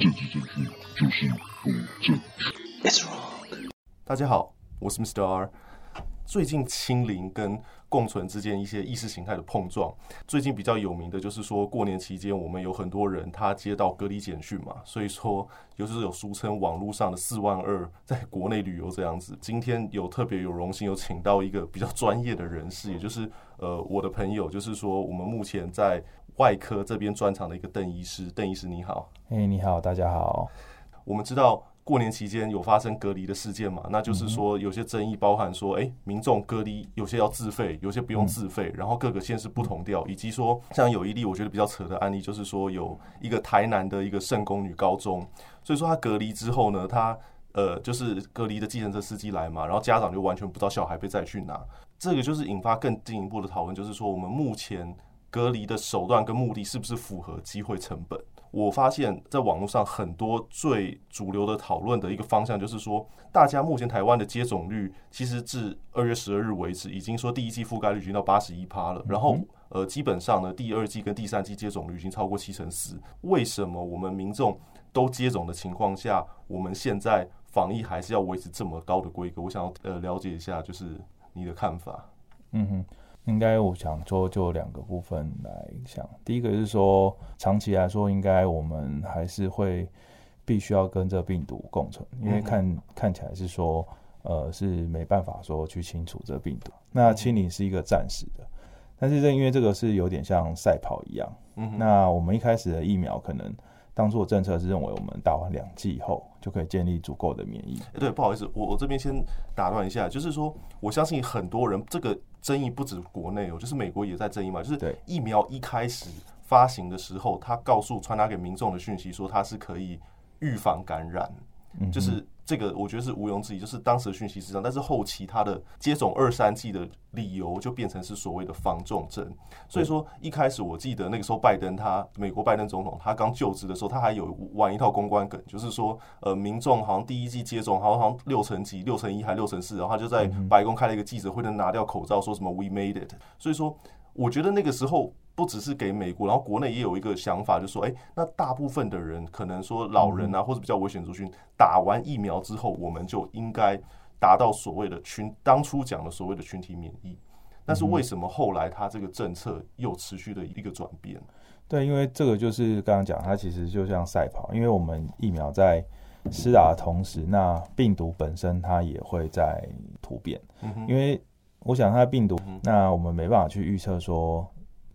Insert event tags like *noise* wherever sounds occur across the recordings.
政治正确就是不正确。It's wrong。大家好，我是 Mr. R。最近清零跟共存之间一些意识形态的碰撞，最近比较有名的就是说，过年期间我们有很多人他接到隔离简讯嘛，所以说尤其是有俗称网络上的四万二在国内旅游这样子。今天有特别有荣幸有请到一个比较专业的人士，也就是呃我的朋友，就是说我们目前在外科这边专长的一个邓医师。邓医师你好，哎、hey, 你好，大家好。我们知道。过年期间有发生隔离的事件嘛？那就是说有些争议包含说，哎，民众隔离有些要自费，有些不用自费，然后各个县市不同调，以及说像有一例我觉得比较扯的案例，就是说有一个台南的一个圣公女高中，所以说他隔离之后呢，他呃就是隔离的计程车司机来嘛，然后家长就完全不知道小孩被载去哪，这个就是引发更进一步的讨论，就是说我们目前隔离的手段跟目的是不是符合机会成本？我发现，在网络上很多最主流的讨论的一个方向，就是说，大家目前台湾的接种率，其实至二月十二日为止，已经说第一季覆盖率已经到八十一趴了。然后，呃，基本上呢，第二季跟第三季接种率已经超过七成四。为什么我们民众都接种的情况下，我们现在防疫还是要维持这么高的规格？我想要呃了解一下，就是你的看法。嗯哼。应该我想说就两个部分来想，第一个是说长期来说，应该我们还是会必须要跟这病毒共存，因为看看起来是说，呃，是没办法说去清除这病毒。那清理是一个暂时的，但是这因为这个是有点像赛跑一样，那我们一开始的疫苗可能。当初的政策是认为我们打完两剂以后就可以建立足够的免疫。对，不好意思，我我这边先打断一下，就是说，我相信很多人这个争议不止国内哦，就是美国也在争议嘛，就是疫苗一开始发行的时候，他告诉传达给民众的讯息说它是可以预防感染，就是。这个我觉得是毋庸置疑，就是当时的讯息是这样，但是后期他的接种二三剂的理由就变成是所谓的防重症。所以说一开始我记得那个时候拜登他美国拜登总统他刚就职的时候，他还有玩一套公关梗，就是说呃民众好像第一季接种好像六成几、六成一还六成四，然后他就在白宫开了一个记者会，能拿掉口罩说什么 We made it。所以说我觉得那个时候。不只是给美国，然后国内也有一个想法，就是说，哎，那大部分的人可能说老人啊，或者比较危险族群，打完疫苗之后，我们就应该达到所谓的群，当初讲的所谓的群体免疫。但是为什么后来他这个政策又持续的一个转变？对，因为这个就是刚刚讲，它其实就像赛跑，因为我们疫苗在施打的同时，那病毒本身它也会在突变。因为我想它的病毒，那我们没办法去预测说。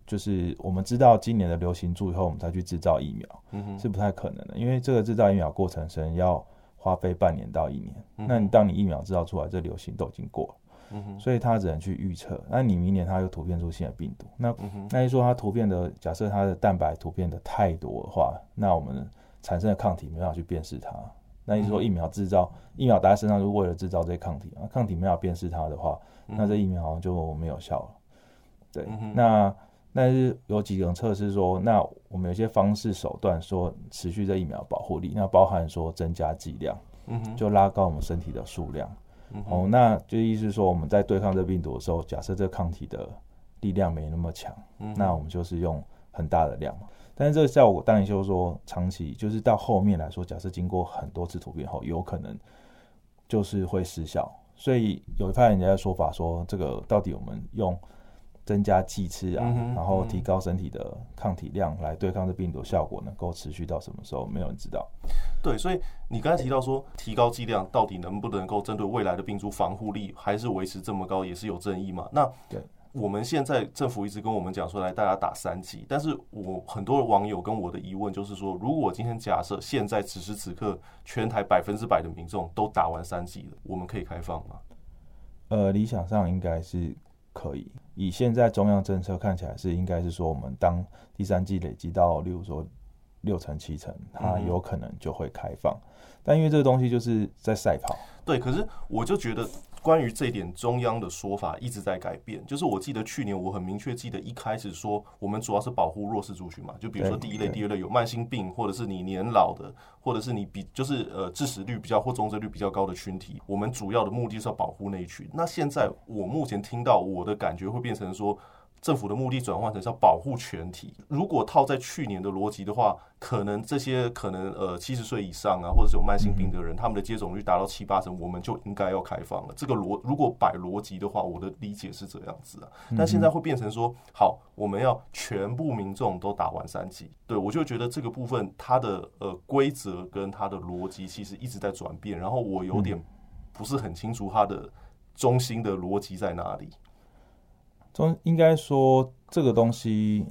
就是我们知道今年的流行株以后，我们再去制造疫苗，嗯，是不太可能的，因为这个制造疫苗过程是要花费半年到一年。那你当你疫苗制造出来，这流行都已经过了，嗯，所以它只能去预测。那你明年它又突变出新的病毒，那那一说它突变的，假设它的蛋白突变的太多的话，那我们产生的抗体没办法去辨识它。那你说疫苗制造疫苗打在身上，就是为了制造这些抗体啊，抗体没有辨识它的话，那这疫苗好像就没有效了。对，那。但是有几种测试说，那我们有些方式手段说持续这疫苗保护力，那包含说增加剂量，嗯，就拉高我们身体的数量，嗯，哦，那就意思是说我们在对抗这病毒的时候，假设这抗体的力量没那么强，嗯，那我们就是用很大的量嘛。但是这个效果当然就是说长期，就是到后面来说，假设经过很多次突变后，有可能就是会失效。所以有一派人家的说法说，这个到底我们用。增加剂次啊，然后提高身体的抗体量来对抗这病毒，效果能够持续到什么时候？没有人知道。对，所以你刚才提到说，提高剂量到底能不能够针对未来的病毒防护力，还是维持这么高，也是有争议嘛？那对，我们现在政府一直跟我们讲说，来大家打三剂，但是我很多的网友跟我的疑问就是说，如果今天假设现在此时此刻全台百分之百的民众都打完三剂了，我们可以开放吗？呃，理想上应该是。可以，以现在中央政策看起来是应该是说，我们当第三季累积到，例如说六成七成，它有可能就会开放。但因为这个东西就是在赛跑，对，可是我就觉得。关于这一点，中央的说法一直在改变。就是我记得去年，我很明确记得一开始说，我们主要是保护弱势族群嘛，就比如说第一类、第二类有慢性病，或者是你年老的，或者是你比就是呃致死率比较或重症率比较高的群体，我们主要的目的是要保护那一群。那现在我目前听到我的感觉会变成说，政府的目的转换成是要保护全体。如果套在去年的逻辑的话，可能这些可能呃七十岁以上啊，或者是有慢性病的人，嗯、他们的接种率达到七八成，我们就应该要开放了。这个逻如果摆逻辑的话，我的理解是这样子啊。但现在会变成说，好，我们要全部民众都打完三剂。对，我就觉得这个部分它的呃规则跟它的逻辑其实一直在转变，然后我有点不是很清楚它的中心的逻辑在哪里。中应该说，这个东西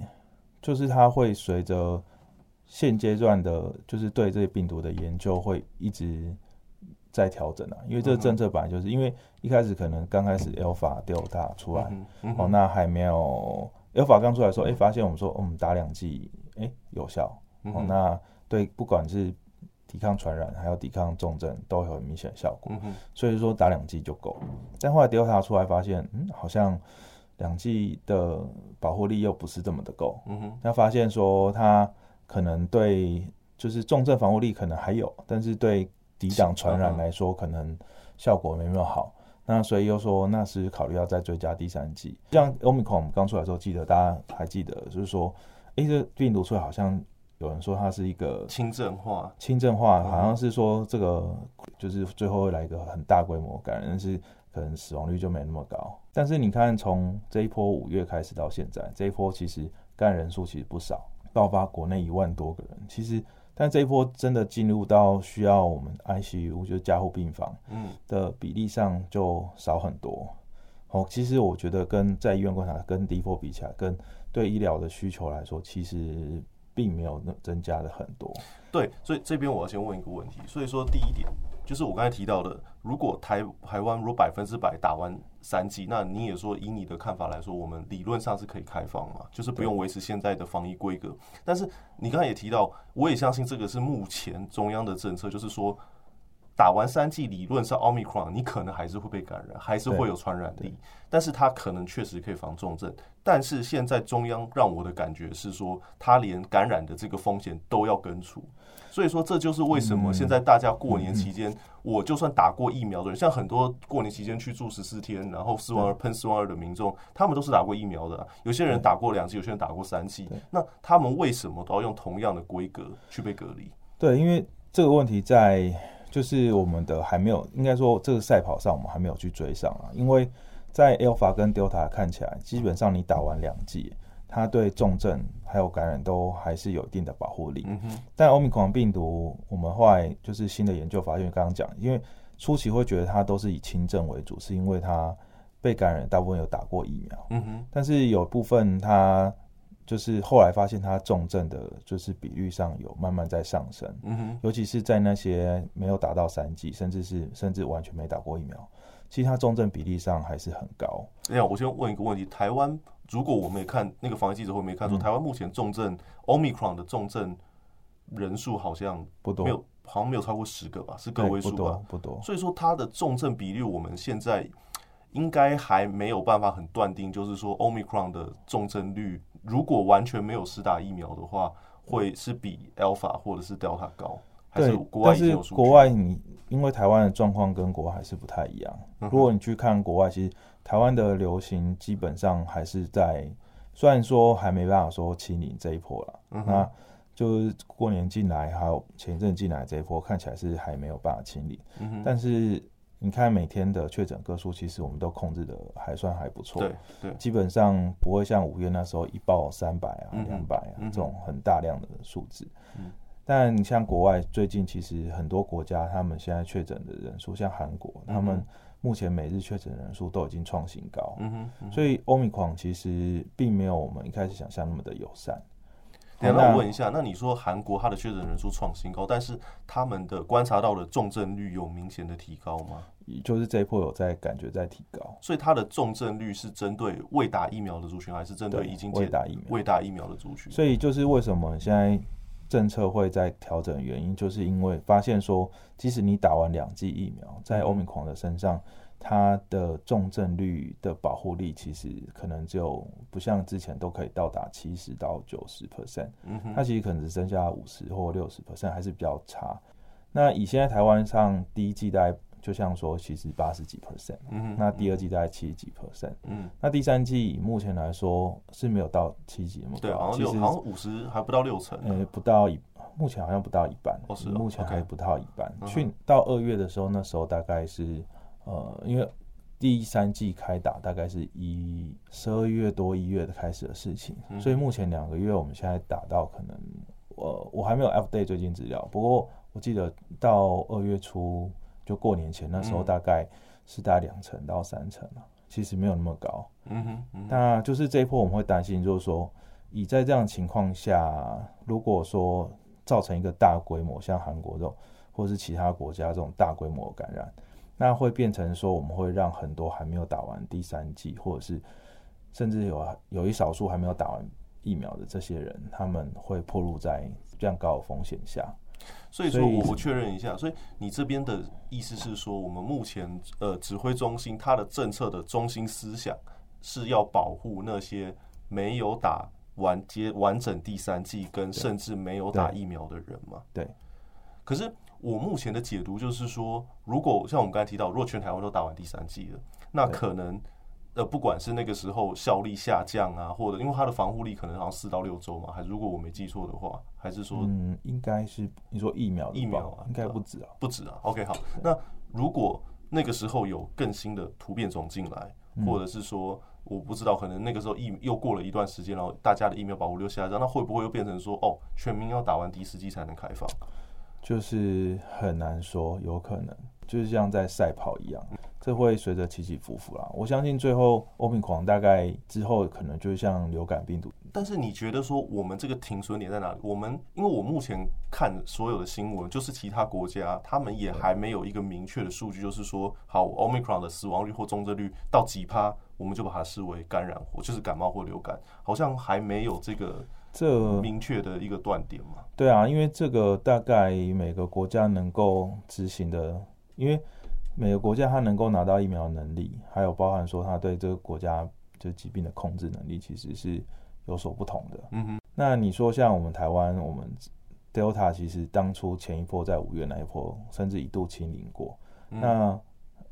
就是它会随着现阶段的，就是对这些病毒的研究会一直在调整啊。因为这个政策本来就是因为一开始可能刚开始 Alpha、Delta 出来，哦，那还没有 Alpha 刚出来的时候，哎，发现我们说我们打两剂，哎，有效，哦，那对不管是抵抗传染还有抵抗重症都有很明显的效果，所以说打两剂就够。但后来 Delta 出来发现，嗯，好像。两剂的保护力又不是这么的够，嗯哼，那发现说它可能对就是重症防护力可能还有，但是对抵挡传染来说可能效果没那么好，那所以又说那是考虑要再追加第三剂。像 Omicron 刚出来的时候，记得大家还记得，就是说，诶，这病毒出来好像有人说它是一个轻症化，轻症化，好像是说这个就是最后会来一个很大规模感染，但是。可能死亡率就没那么高，但是你看，从这一波五月开始到现在，这一波其实感染人数其实不少，爆发国内一万多个人。其实，但这一波真的进入到需要我们 ICU 就是加护病房，嗯，的比例上就少很多。哦，其实我觉得跟在医院观察跟第一波比起来，跟对医疗的需求来说，其实并没有增加的很多。对，所以这边我要先问一个问题。所以说，第一点。就是我刚才提到的，如果台台湾如果百分之百打完三剂，那你也说以你的看法来说，我们理论上是可以开放嘛，就是不用维持现在的防疫规格。但是你刚才也提到，我也相信这个是目前中央的政策，就是说打完三剂，理论上奥密克戎你可能还是会被感染，还是会有传染力，但是它可能确实可以防重症。但是现在中央让我的感觉是说，它连感染的这个风险都要根除。所以说，这就是为什么现在大家过年期间，我就算打过疫苗的人，像很多过年期间去住十四天，然后四万二喷四万二的民众，他们都是打过疫苗的。有些人打过两剂，有些人打过三剂。那他们为什么都要用同样的规格去被隔离？对，因为这个问题在就是我们的还没有，应该说这个赛跑上我们还没有去追上啊。因为在 Alpha 跟 Delta 看起来，基本上你打完两剂。它对重症还有感染都还是有一定的保护力，嗯哼。但欧米狂病毒，我们后来就是新的研究发现，刚刚讲，因为初期会觉得它都是以轻症为主，是因为它被感染大部分有打过疫苗，嗯哼。但是有部分它就是后来发现它重症的，就是比率上有慢慢在上升，嗯哼。尤其是在那些没有打到三剂，甚至是甚至完全没打过疫苗，其实它重症比例上还是很高。哎呀，我先问一个问题，台湾。如果我没看那个防疫记者会，没看出台湾目前重症 Omicron 的重症人数好像不多，没有，好像没有超过十个吧，是个位数吧，不多，不多。所以说它的重症比例，我们现在应该还没有办法很断定，就是说 Omicron 的重症率，如果完全没有施打疫苗的话，会是比 Alpha 或者是 Delta 高，还是国外？但是国外你因为台湾的状况跟国外还是不太一样，如果你去看国外，其实。台湾的流行基本上还是在，虽然说还没办法说清零这一波了，嗯，那就是过年进来还有前一阵进来这一波看起来是还没有办法清零，嗯，但是你看每天的确诊个数，其实我们都控制的还算还不错，对对，基本上不会像五月那时候一报三百啊、两百啊这种很大量的数字，嗯，但你像国外最近其实很多国家他们现在确诊的人数，像韩国他们。目前每日确诊人数都已经创新高，嗯哼，嗯哼，所以欧米狂其实并没有我们一开始想象那么的友善。那我问一下，那你说韩国它的确诊人数创新高，但是他们的观察到的重症率有明显的提高吗？就是这一波有在感觉在提高，所以它的重症率是针对未打疫苗的族群，还是针对已经未打疫苗未打疫苗的族群？所以就是为什么现在。政策会在调整，原因就是因为发现说，即使你打完两剂疫苗，在欧米狂的身上，它的重症率的保护力其实可能就不像之前都可以到达七十到九十 percent，它其实可能只剩下五十或六十 percent，还是比较差。那以现在台湾上第一季大概就像说其实八十几 percent，嗯，那第二季大概七十几 percent，嗯，那第三季目前来说是没有到七十那么高，对，好像六，好像五十还不到六成，呃，不到一，目前好像不到一半，哦是哦，目前还不到一半。去到二月的时候，那时候大概是呃，因为第三季开打大概是一十二月多一月的开始的事情，嗯、所以目前两个月我们现在打到可能，呃，我还没有 update 最近资料，不过我记得到二月初就过年前那时候大概是大概两成到三成了，其实没有那么高。嗯哼，嗯，那就是这一波我们会担心，就是说以在这样的情况下，如果说造成一个大规模像韩国这种，或者是其他国家这种大规模感染。那会变成说，我们会让很多还没有打完第三剂，或者是甚至有有一少数还没有打完疫苗的这些人，他们会暴露在这样高的风险下。所以说，我我确认一下，所以你这边的意思是说，我们目前呃指挥中心它的政策的中心思想是要保护那些没有打完接完整第三季跟甚至没有打疫苗的人吗？对。可是。我目前的解读就是说，如果像我们刚才提到，如果全台湾都打完第三季了，那可能呃，不管是那个时候效力下降啊，或者因为它的防护力可能好像四到六周嘛，还是如果我没记错的话，还是说嗯，应该是你说疫苗疫苗啊，应该不止啊，不止啊。OK，好，那如果那个时候有更新的突变种进来，或者是说我不知道，可能那个时候疫又过了一段时间，然后大家的疫苗保护力下降，那会不会又变成说哦，全民要打完第四剂才能开放？就是很难说，有可能就是像在赛跑一样，这会随着起起伏伏啦。我相信最后欧米狂大概之后可能就像流感病毒。但是你觉得说我们这个停损点在哪里？我们因为我目前看所有的新闻，就是其他国家他们也还没有一个明确的数据，就是说好欧米狂的死亡率或重症率到几趴，我们就把它视为感染或就是感冒或流感，好像还没有这个。这明确的一个断点嘛？对啊，因为这个大概每个国家能够执行的，因为每个国家它能够拿到疫苗的能力，还有包含说它对这个国家就疾病的控制能力，其实是有所不同的。嗯哼。那你说像我们台湾，我们 Delta 其实当初前一波在五月那一波，甚至一度清零过，嗯、那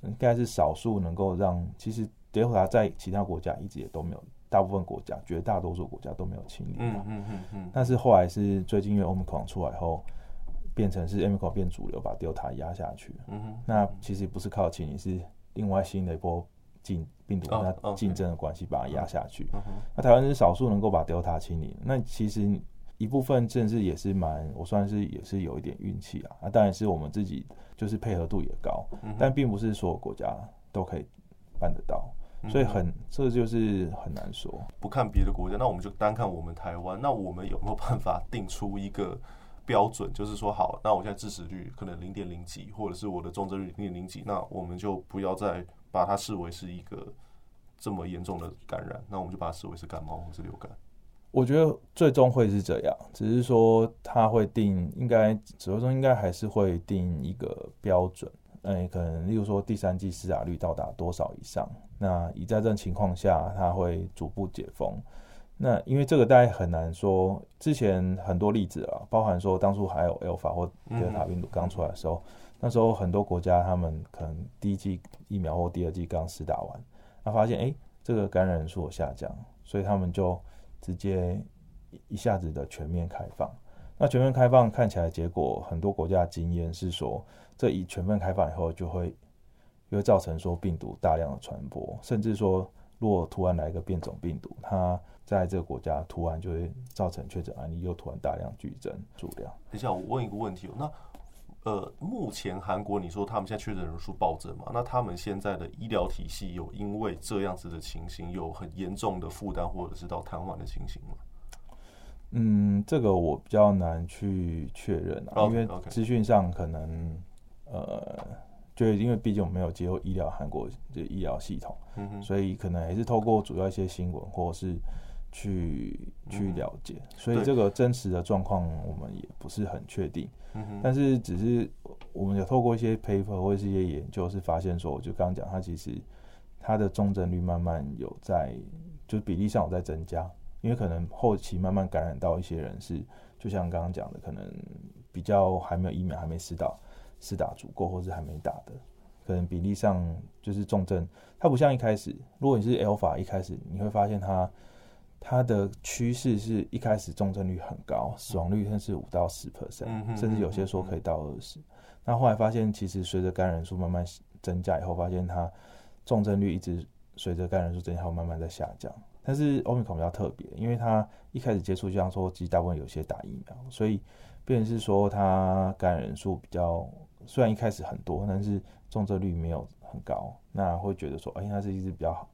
应该是少数能够让，其实 Delta 在其他国家一直也都没有。大部分国家，绝大多数国家都没有清零。嗯嗯嗯嗯。但是后来是最近因为 Omicron 出来后，变成是 Omicron 变主流，把 Delta 压下去。嗯哼。那其实不是靠清零，是另外新的一波进病毒跟它竞争的关系，把它压下去。那台湾是少数能够把 Delta 清零。那其实一部分政治也是蛮，我算是也是有一点运气啊。那当然是我们自己就是配合度也高，但并不是所有国家都可以办得到。所以很，这就是很难说。不看别的国家，那我们就单看我们台湾。那我们有没有办法定出一个标准？就是说，好，那我现在致死率可能零点零几，或者是我的重症率零点零几，那我们就不要再把它视为是一个这么严重的感染，那我们就把它视为是感冒或是流感。我觉得最终会是这样，只是说他会定，应该指挥中应该还是会定一个标准。哎，可能例如说第三季施打率到达多少以上？那以在这种情况下，它会逐步解封。那因为这个大家很难说，之前很多例子啊，包含说当初还有 Alpha 或德尔塔病毒刚出来的时候，那时候很多国家他们可能第一季疫苗或第二季刚施打完，那发现哎，这个感染人数有下降，所以他们就直接一下子的全面开放。那全面开放看起来结果，很多国家的经验是说。这一全面开放以后，就会就会造成说病毒大量的传播，甚至说如果突然来一个变种病毒，它在这个国家突然就会造成确诊案例又突然大量剧增数量。等一下，我问一个问题哦，那呃，目前韩国你说他们现在确诊人数暴增嘛？那他们现在的医疗体系有因为这样子的情形有很严重的负担，或者是到瘫痪的情形吗？嗯，这个我比较难去确认啊，okay, okay. 因为资讯上可能。呃，就因为毕竟我们没有接入医疗韩国的医疗系统，嗯，所以可能还是透过主要一些新闻或者是去去了解，嗯，所以这个真实的状况我们也不是很确定。但是只是我们有透过一些 paper 或者是一些研究，是发现说，我就刚刚讲，它其实它的重症率慢慢有在，就是比例上有在增加，因为可能后期慢慢感染到一些人是，就像刚刚讲的，可能比较还没有疫苗还没施打。是打足够，或是还没打的，可能比例上就是重症，它不像一开始，如果你是 Alpha 一开始，你会发现它它的趋势是一开始重症率很高，死亡率甚至五到十 percent，甚至有些说可以到二十。那后来发现，其实随着感染人数慢慢增加以后，发现它重症率一直随着感染人数增加后慢慢在下降。但是 Omicron 比较特别，因为它一开始接触，就像说，其实大部分有些打疫苗，所以变成是说它感染人数比较，虽然一开始很多，但是重症率没有很高，那会觉得说，哎，它是一只比较好，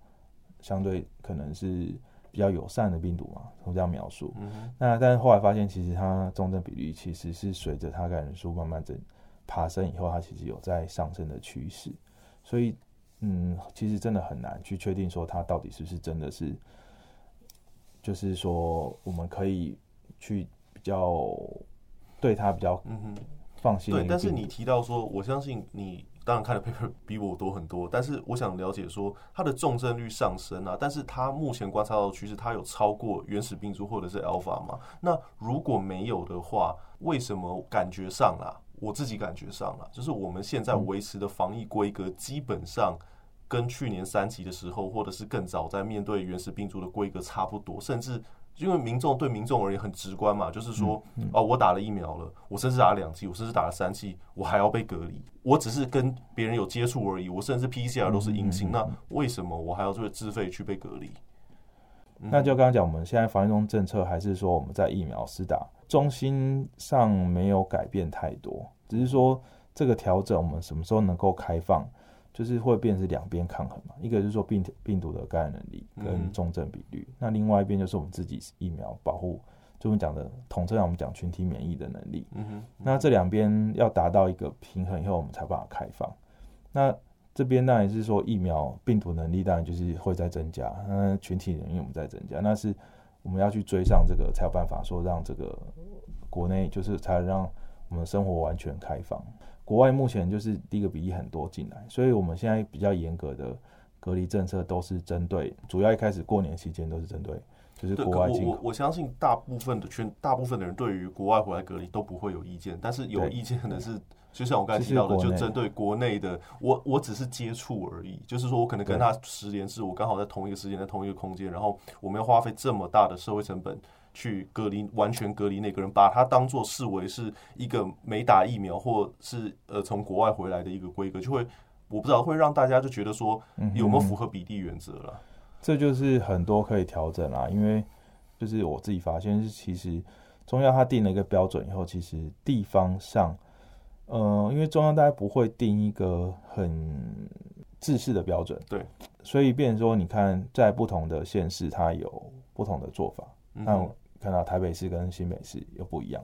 相对可能是比较友善的病毒嘛，从这样描述。嗯、那但是后来发现，其实它重症比例其实是随着它感染人数慢慢增爬升以后，它其实有在上升的趋势，所以嗯，其实真的很难去确定说它到底是不是真的是。就是说，我们可以去比较对它比较放心。对，但是你提到说，我相信你当然看的 paper *laughs* 比我多很多，但是我想了解说，它的重症率上升啊，但是它目前观察到的趋势，它有超过原始病株或者是 alpha 吗？那如果没有的话，为什么感觉上啊，我自己感觉上啊，就是我们现在维持的防疫规格基本上。跟去年三级的时候，或者是更早，在面对原始病毒的规格差不多，甚至因为民众对民众而言很直观嘛，就是说，哦，我打了疫苗了，我甚至打了两剂，我甚至打了三剂，我还要被隔离，我只是跟别人有接触而已，我甚至 PCR 都是阴性，那为什么我还要做自费去被隔离？那就刚刚讲，我们现在防疫中政策还是说我们在疫苗施打中心上没有改变太多，只是说这个调整，我们什么时候能够开放？就是会变成是两边抗衡嘛，一个就是说病病毒的感染能力跟重症比率，嗯、那另外一边就是我们自己疫苗保护，就我们讲的统称，我们讲群体免疫的能力。嗯哼，嗯，那这两边要达到一个平衡以后，我们才办法开放。那这边当然是说疫苗病毒能力当然就是会在增加，那群体免疫我们在增加，那是我们要去追上这个才有办法说让这个国内就是才让我们生活完全开放。国外目前就是第一个比例很多进来，所以我们现在比较严格的隔离政策都是针对，主要一开始过年期间都是针对，就是国外进口。我我相信大部分的全大部分的人对于国外回来隔离都不会有意见，但是有意见的是，就像我刚才提到的，就针对国内的，我我只是接触而已，就是说我可能跟他十年是，我刚好在同一个时间在同一个空间，然后我们要花费这么大的社会成本。去隔离，完全隔离那个人，把他当做视为是一个没打疫苗或是呃从国外回来的一个规格，就会我不知道会让大家就觉得说有没有符合比例原则了。这就是很多可以调整啦，因为就是我自己发现是其实中央它定了一个标准以后，其实地方上，呃，因为中央大家不会定一个很制式的标准，对，所以变成说你看在不同的县市，它有不同的做法，那、嗯。看到台北市跟新北市又不一样。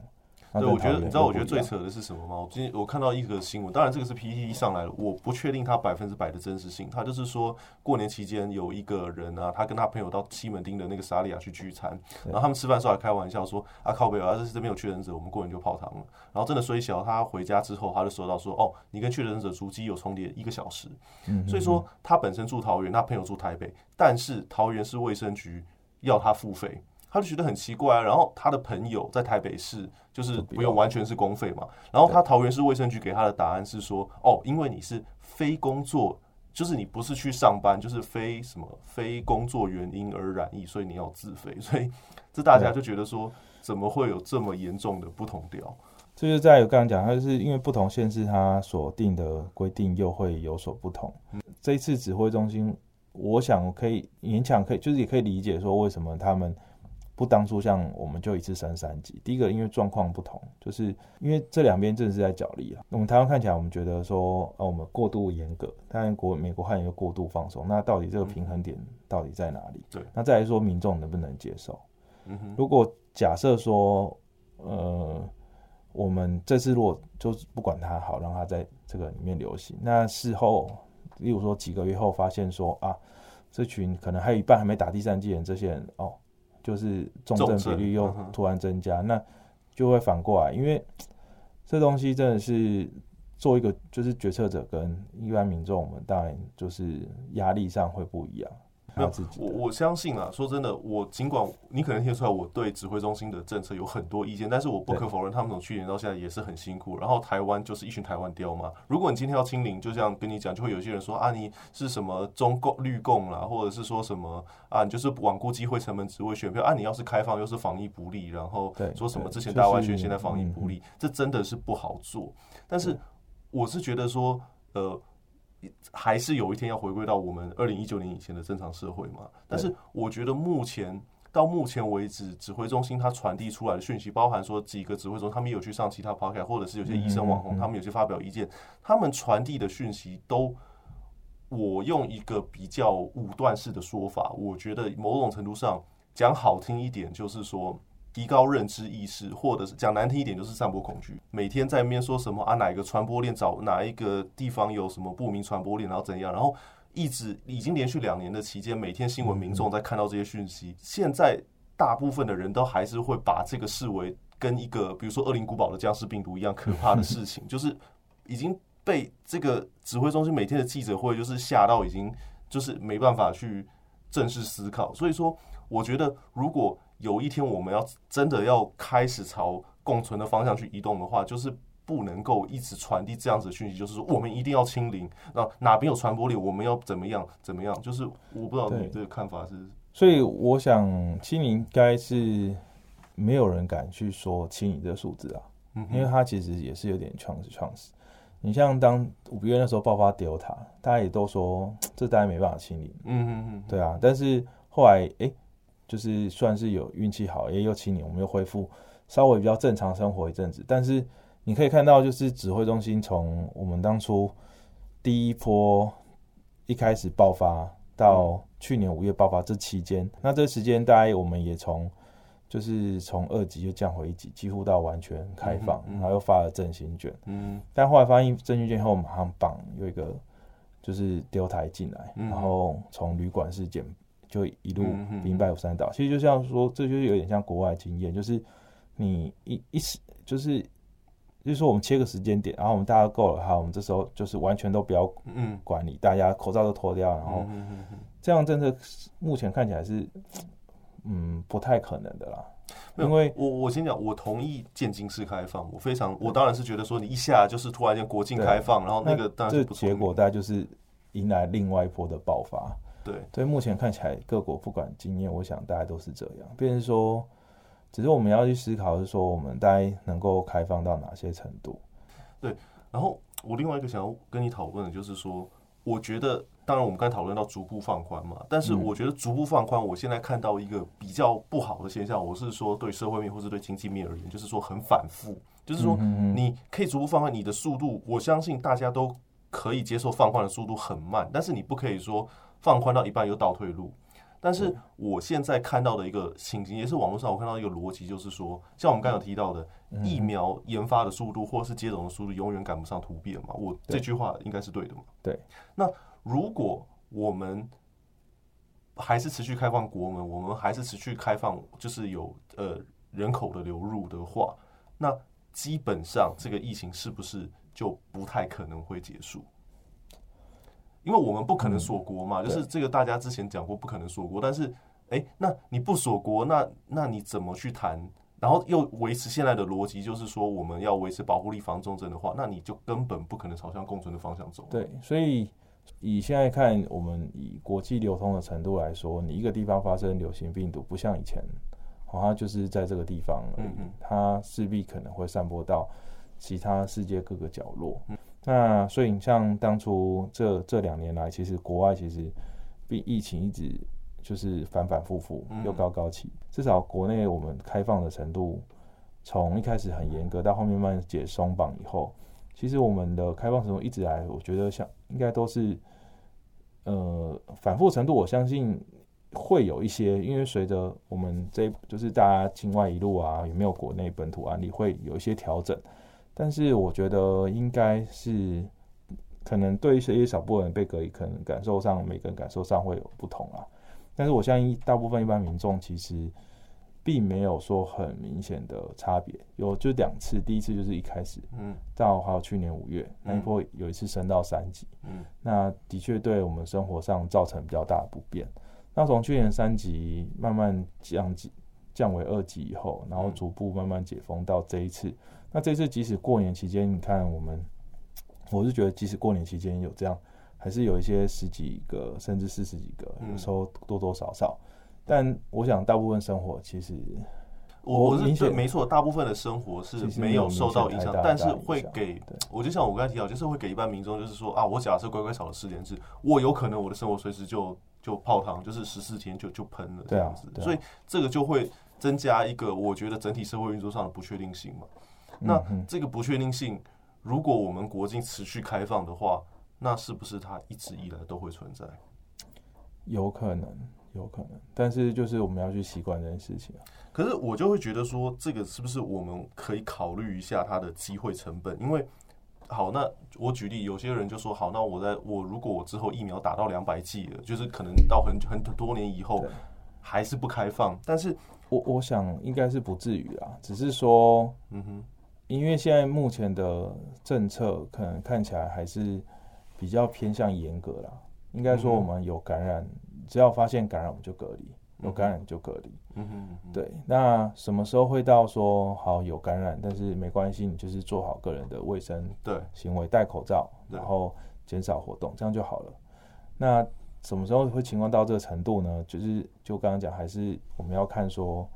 对，我觉得你知道，我觉得最扯的是什么吗？我今天我看到一个新闻，当然这个是 PTT 上来的，我不确定它百分之百的真实性。他就是说，过年期间有一个人啊，他跟他朋友到西门町的那个萨利亚去聚餐，然后他们吃饭时候还开玩笑说：“啊靠北啊，这是这边有确诊者，我们过年就泡汤了。”然后真的衰小，他回家之后他就收到说：“哦，你跟确诊者足迹有重叠一个小时。”所以说他本身住桃园，他朋友住台北，但是桃园市卫生局要他付费。他就觉得很奇怪啊，然后他的朋友在台北市就是不用完全是公费嘛，然后他桃园市卫生局给他的答案是说，哦，因为你是非工作，就是你不是去上班，就是非什么非工作原因而染疫，所以你要自费，所以这大家就觉得说，怎么会有这么严重的不同调？这就在我刚刚讲，它是因为不同县市它所定的规定又会有所不同。这一次指挥中心，我想可以勉强可以，就是也可以理解说为什么他们。不当初像我们就一次升三级，第一个因为状况不同，就是因为这两边正是在角力啊。我们台湾看起来，我们觉得说，呃，我们过度严格，但国美国还有一个过度放松，那到底这个平衡点到底在哪里？对，那再来说民众能不能接受？嗯哼，如果假设说，呃，我们这次如果就不管它好，让它在这个里面流行，那事后，例如说几个月后发现说啊，这群可能还有一半还没打第三剂人，这些人哦。就是重症比率又突然增加，那就会反过来，因为这东西真的是做一个就是决策者跟一般民众，我们当然就是压力上会不一样。他自己。我我相信啊，说真的，我尽管你可能听得出来我对指挥中心的政策有很多意见，但是我不可否认，他们从去年到现在也是很辛苦。然后台湾就是一群台湾雕嘛。如果你今天要清零，就这样跟你讲，就会有些人说啊，你是什么中共绿共啦，或者是说什么啊，你就是罔顾机会成本，只为选票啊。你要是开放，又是防疫不利，然后说什么之前大外宣，现在防疫不利，这真的是不好做。但是我是觉得说，呃。还是有一天要回归到我们二零一九年以前的正常社会嘛？但是我觉得目前到目前为止，指挥中心它传递出来的讯息，包含说几个指挥中心他们有去上其他 podcast，或者是有些医生网红他们有些发表意见，他们传递的讯息都，我用一个比较武断式的说法，我觉得某种程度上讲好听一点，就是说。提高认知意识，或者是讲难听一点，就是散播恐惧。每天在那边说什么啊，哪一个传播链找哪一个地方有什么不明传播链，然后怎样，然后一直已经连续两年的期间，每天新闻民众在看到这些讯息。现在大部分的人都还是会把这个视为跟一个比如说恶灵古堡的僵尸病毒一样可怕的事情，*laughs* 就是已经被这个指挥中心每天的记者会就是吓到，已经就是没办法去正式思考。所以说，我觉得如果。有一天我们要真的要开始朝共存的方向去移动的话，就是不能够一直传递这样子的讯息，就是说我们一定要清零，那哪边有传播力，我们要怎么样怎么样？就是我不知道你的看法是。所以我想清零应该是没有人敢去说清零这个数字啊，嗯因为它其实也是有点创始创始。你像当五月那时候爆发 Delta，大家也都说这大家没办法清零，嗯嗯嗯，对啊，但是后来哎。欸就是算是有运气好，也有七年，我们又恢复稍微比较正常生活一阵子。但是你可以看到，就是指挥中心从我们当初第一波一开始爆发到去年五月爆发这期间，那这时间大概我们也从就是从二级又降回一级，几乎到完全开放，然后又发了振兴卷。嗯，但后来发现振兴卷后马上绑有一个就是 Delta 进来，然后从旅馆式减。就一路兵败如山倒，其实就像说，这就是有点像国外经验，就是你一一时就是，就是说我们切个时间点，然后我们大家够了哈，我们这时候就是完全都不要管理，大家口罩都脱掉，然后这样政策目前看起来是嗯不太可能的啦。因为我我先讲，我同意渐进式开放，我非常我当然是觉得说你一下就是突然间国境开放，然后那个当然这结果大概就是迎来另外一波的爆发。对，所以目前看起来各国不管经验，我想大家都是这样。变成说，只是我们要去思考，是说我们大概能够开放到哪些程度。对，然后我另外一个想要跟你讨论的就是说，我觉得，当然我们刚才讨论到逐步放宽嘛，但是我觉得逐步放宽，我现在看到一个比较不好的现象，我是说对社会面或是对经济面而言，就是说很反复，就是说你可以逐步放宽你的速度，我相信大家都可以接受放宽的速度很慢，但是你不可以说。放宽到一半又倒退路，但是我现在看到的一个情形，也是网络上我看到一个逻辑，就是说，像我们刚才有提到的，疫苗研发的速度或是接种的速度永远赶不上突变嘛。我这句话应该是对的嘛？对。那如果我们还是持续开放国门，我们还是持续开放，就是有呃人口的流入的话，那基本上这个疫情是不是就不太可能会结束？因为我们不可能锁国嘛，就是这个大家之前讲过不可能锁国，但是，哎，那你不锁国，那那你怎么去谈？然后又维持现在的逻辑，就是说我们要维持保护力防重症的话，那你就根本不可能朝向共存的方向走。对，所以以现在看，我们以国际流通的程度来说，你一个地方发生流行病毒，不像以前，好像就是在这个地方而已，它势必可能会散播到其他世界各个角落。那所以你像当初这这两年来，其实国外其实比疫情一直就是反反复复又高高起，至少国内我们开放的程度，从一开始很严格到后面慢慢解松绑以后，其实我们的开放程度一直来，我觉得像应该都是呃反复程度，我相信会有一些，因为随着我们这就是大家境外一路啊，有没有国内本土案例会有一些调整。但是我觉得应该是可能对一些小部分人被隔离，可能感受上每个人感受上会有不同啊。但是我相信大部分一般民众其实并没有说很明显的差别，有就两次，第一次就是一开始，嗯，到还有去年五月那一波有一次升到三级，嗯，那的确对我们生活上造成比较大的不便。那从去年三级慢慢降级，降为二级以后，然后逐步慢慢解封到这一次。嗯、那这次即使过年期间，你看我们，我是觉得即使过年期间有这样，还是有一些十几个甚至四十几个，有时候多多少少。嗯、但我想大部分生活其实。我我是对没错，大部分的生活是没有受到影响，但是会给，我就像我刚才提到，就是会给一般民众，就是说啊，我假设乖乖少了实联制，我有可能我的生活随时就就泡汤，就是十四天就就喷了这样子，所以这个就会增加一个我觉得整体社会运作上的不确定性嘛。那这个不确定性，如果我们国境持续开放的话，那是不是它一直以来都会存在？有可能。有可能，但是就是我们要去习惯这件事情。可是我就会觉得说，这个是不是我们可以考虑一下它的机会成本？因为，好，那我举例，有些人就说，好，那我在我如果我之后疫苗打到两百剂了，就是可能到很很多年以后还是不开放。但是我我想应该是不至于啊，只是说，嗯哼，因为现在目前的政策可能看起来还是比较偏向严格啦。应该说我们有感染。只要发现感染，我们就隔离；有感染就隔离。嗯哼，对。那什么时候会到说好有感染，但是没关系，你就是做好个人的卫生对行为，戴口罩，然后减少活动，这样就好了。那什么时候会情况到这个程度呢？就是就刚刚讲，还是我们要看说，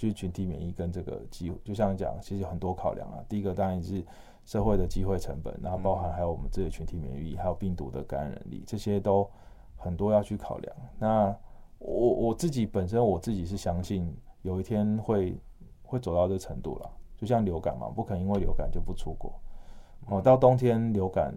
就是群体免疫跟这个机，就像讲，其实有很多考量啊。第一个当然是社会的机会成本，然后包含还有我们自己的群体免疫力，还有病毒的感染力，这些都。很多要去考量。那我我自己本身我自己是相信有一天会会走到这程度了。就像流感嘛，不可能因为流感就不出国。哦，到冬天流感，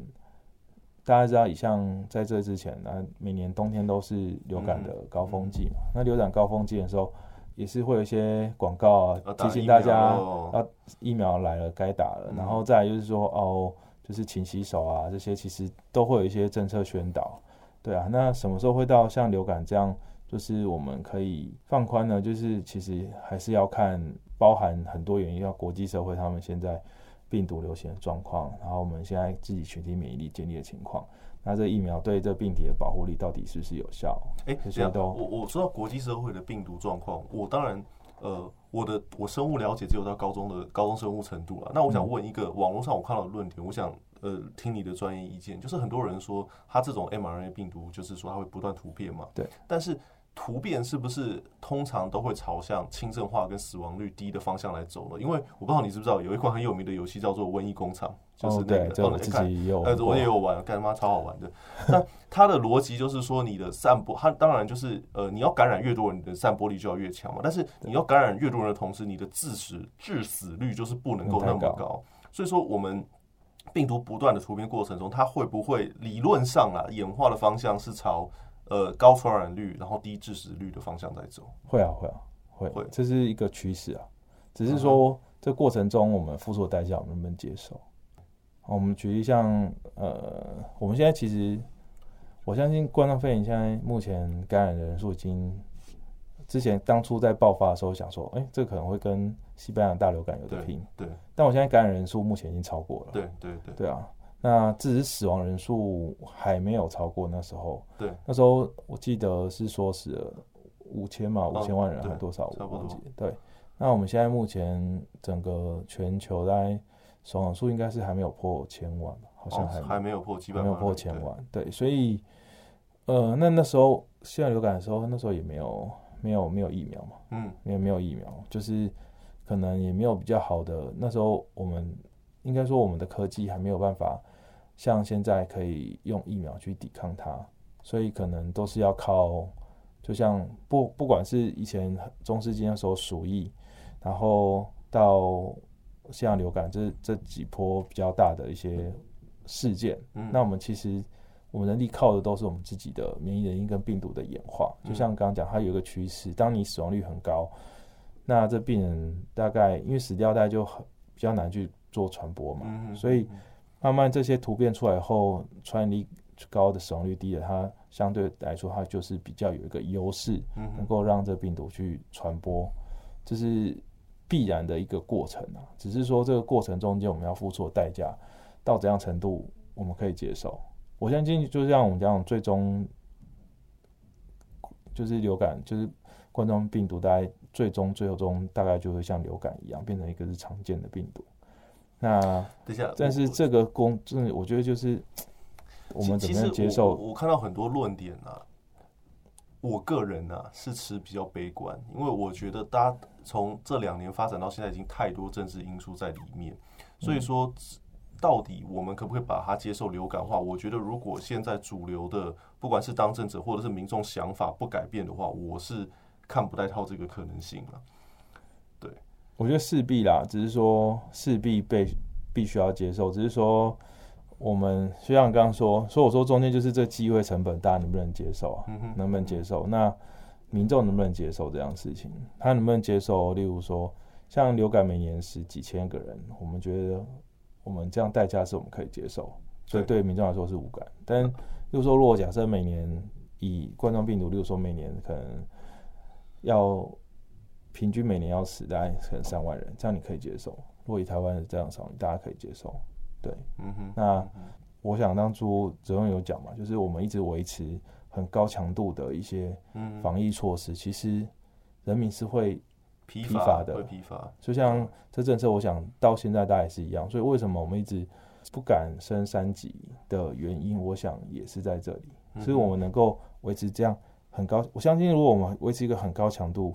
大家知道，以像在这之前，那每年冬天都是流感的高峰季嘛。那流感高峰季的时候，也是会有一些广告啊，提醒大家啊，疫苗来了该打了。然后再来就是说哦，就是勤洗手啊，这些其实都会有一些政策宣导。对啊，那什么时候会到像流感这样，就是我们可以放宽呢？就是其实还是要看包含很多原因，要国际社会他们现在病毒流行的状况，然后我们现在自己群体免疫力建立的情况，那这疫苗对这病体的保护力到底是不是有效？哎，这样都我我说到国际社会的病毒状况，我当然呃，我的我生物了解只有到高中的高中生物程度了。那我想问一个网络上我看到的论点，我想。呃，听你的专业意见，就是很多人说他这种 mRNA 病毒，就是说它会不断突变嘛。对。但是突变是不是通常都会朝向轻症化跟死亡率低的方向来走呢？因为我不知道你知不知道，有一款很有名的游戏叫做《瘟疫工厂》，就是那个，自己也有，呃，我也有玩，干他妈超好玩的。那它的逻辑就是说，你的散播，它当然就是呃，你要感染越多人，你的散播力就要越强嘛。但是你要感染越多人的同时，你的致死致死率就是不能够那么高。所以说我们。病毒不断的突变过程中，它会不会理论上啊演化的方向是朝呃高传染率，然后低致死率的方向在走？会啊会啊会会，这是一个趋势啊。只是说这过程中我们付出的代价，我们能不能接受？我们举例像呃，我们现在其实我相信冠状肺炎现在目前感染的人数已经。之前当初在爆发的时候，想说，哎、欸，这个可能会跟西班牙大流感有得拼。对。但我现在感染人数目前已经超过了。对对对。对啊，那只是死亡人数还没有超过那时候。对。那时候我记得是说死了五千嘛，五千万人还多少？我忘记。对。那我们现在目前整个全球在死亡数应该是还没有破千万，好像还还没有破几百万，没有破千万。对，对所以呃，那那时候西班牙流感的时候，那时候也没有。没有没有疫苗嘛，嗯，因为没有疫苗，就是可能也没有比较好的。那时候我们应该说我们的科技还没有办法像现在可以用疫苗去抵抗它，所以可能都是要靠，就像不不管是以前中世纪那时候鼠疫，然后到像流感这这几波比较大的一些事件，嗯，那我们其实。我们能力靠的都是我们自己的免疫能力跟病毒的演化，就像刚刚讲，它有一个趋势，当你死亡率很高，那这病人大概因为死掉，大概就很比较难去做传播嘛，所以慢慢这些突变出来后，传染力高的死亡率低的，它相对来说它就是比较有一个优势，能够让这病毒去传播，这是必然的一个过程啊。只是说这个过程中间我们要付出的代价到怎样程度我们可以接受。我相信，就像我们讲，最终就是流感，就是冠状病毒，大概最终最后中大概就会像流感一样，变成一个是常见的病毒。那等一下，但是这个公，真的我觉得就是我们怎么样接受？我，我看到很多论点啊，我个人呢、啊、是持比较悲观，因为我觉得大家从这两年发展到现在，已经太多政治因素在里面，所以说。嗯到底我们可不可以把它接受流感化？我觉得，如果现在主流的不管是当政者或者是民众想法不改变的话，我是看不太到这个可能性了。对，我觉得势必啦，只是说势必被必须要接受，只是说我们就像刚刚说，所以我说中间就是这机会成本，大家能不能接受啊？能不能接受？那民众能不能接受这样的事情？他能不能接受？例如说，像流感每年死几千个人，我们觉得。我们这样代价是我们可以接受，所以对民众来说是无感。但，例如说，如果假设每年以冠状病毒，例如说每年可能要平均每年要死大概可能三万人，这样你可以接受。如果以台湾的这样少，大家可以接受。对，嗯哼。那我想当初哲勇有讲嘛，就是我们一直维持很高强度的一些防疫措施，其实人民是会。疲乏的，会疲乏。就像这政策，我想到现在大家也是一样。所以为什么我们一直不敢升三级的原因，我想也是在这里。所以我们能够维持这样很高，我相信如果我们维持一个很高强度，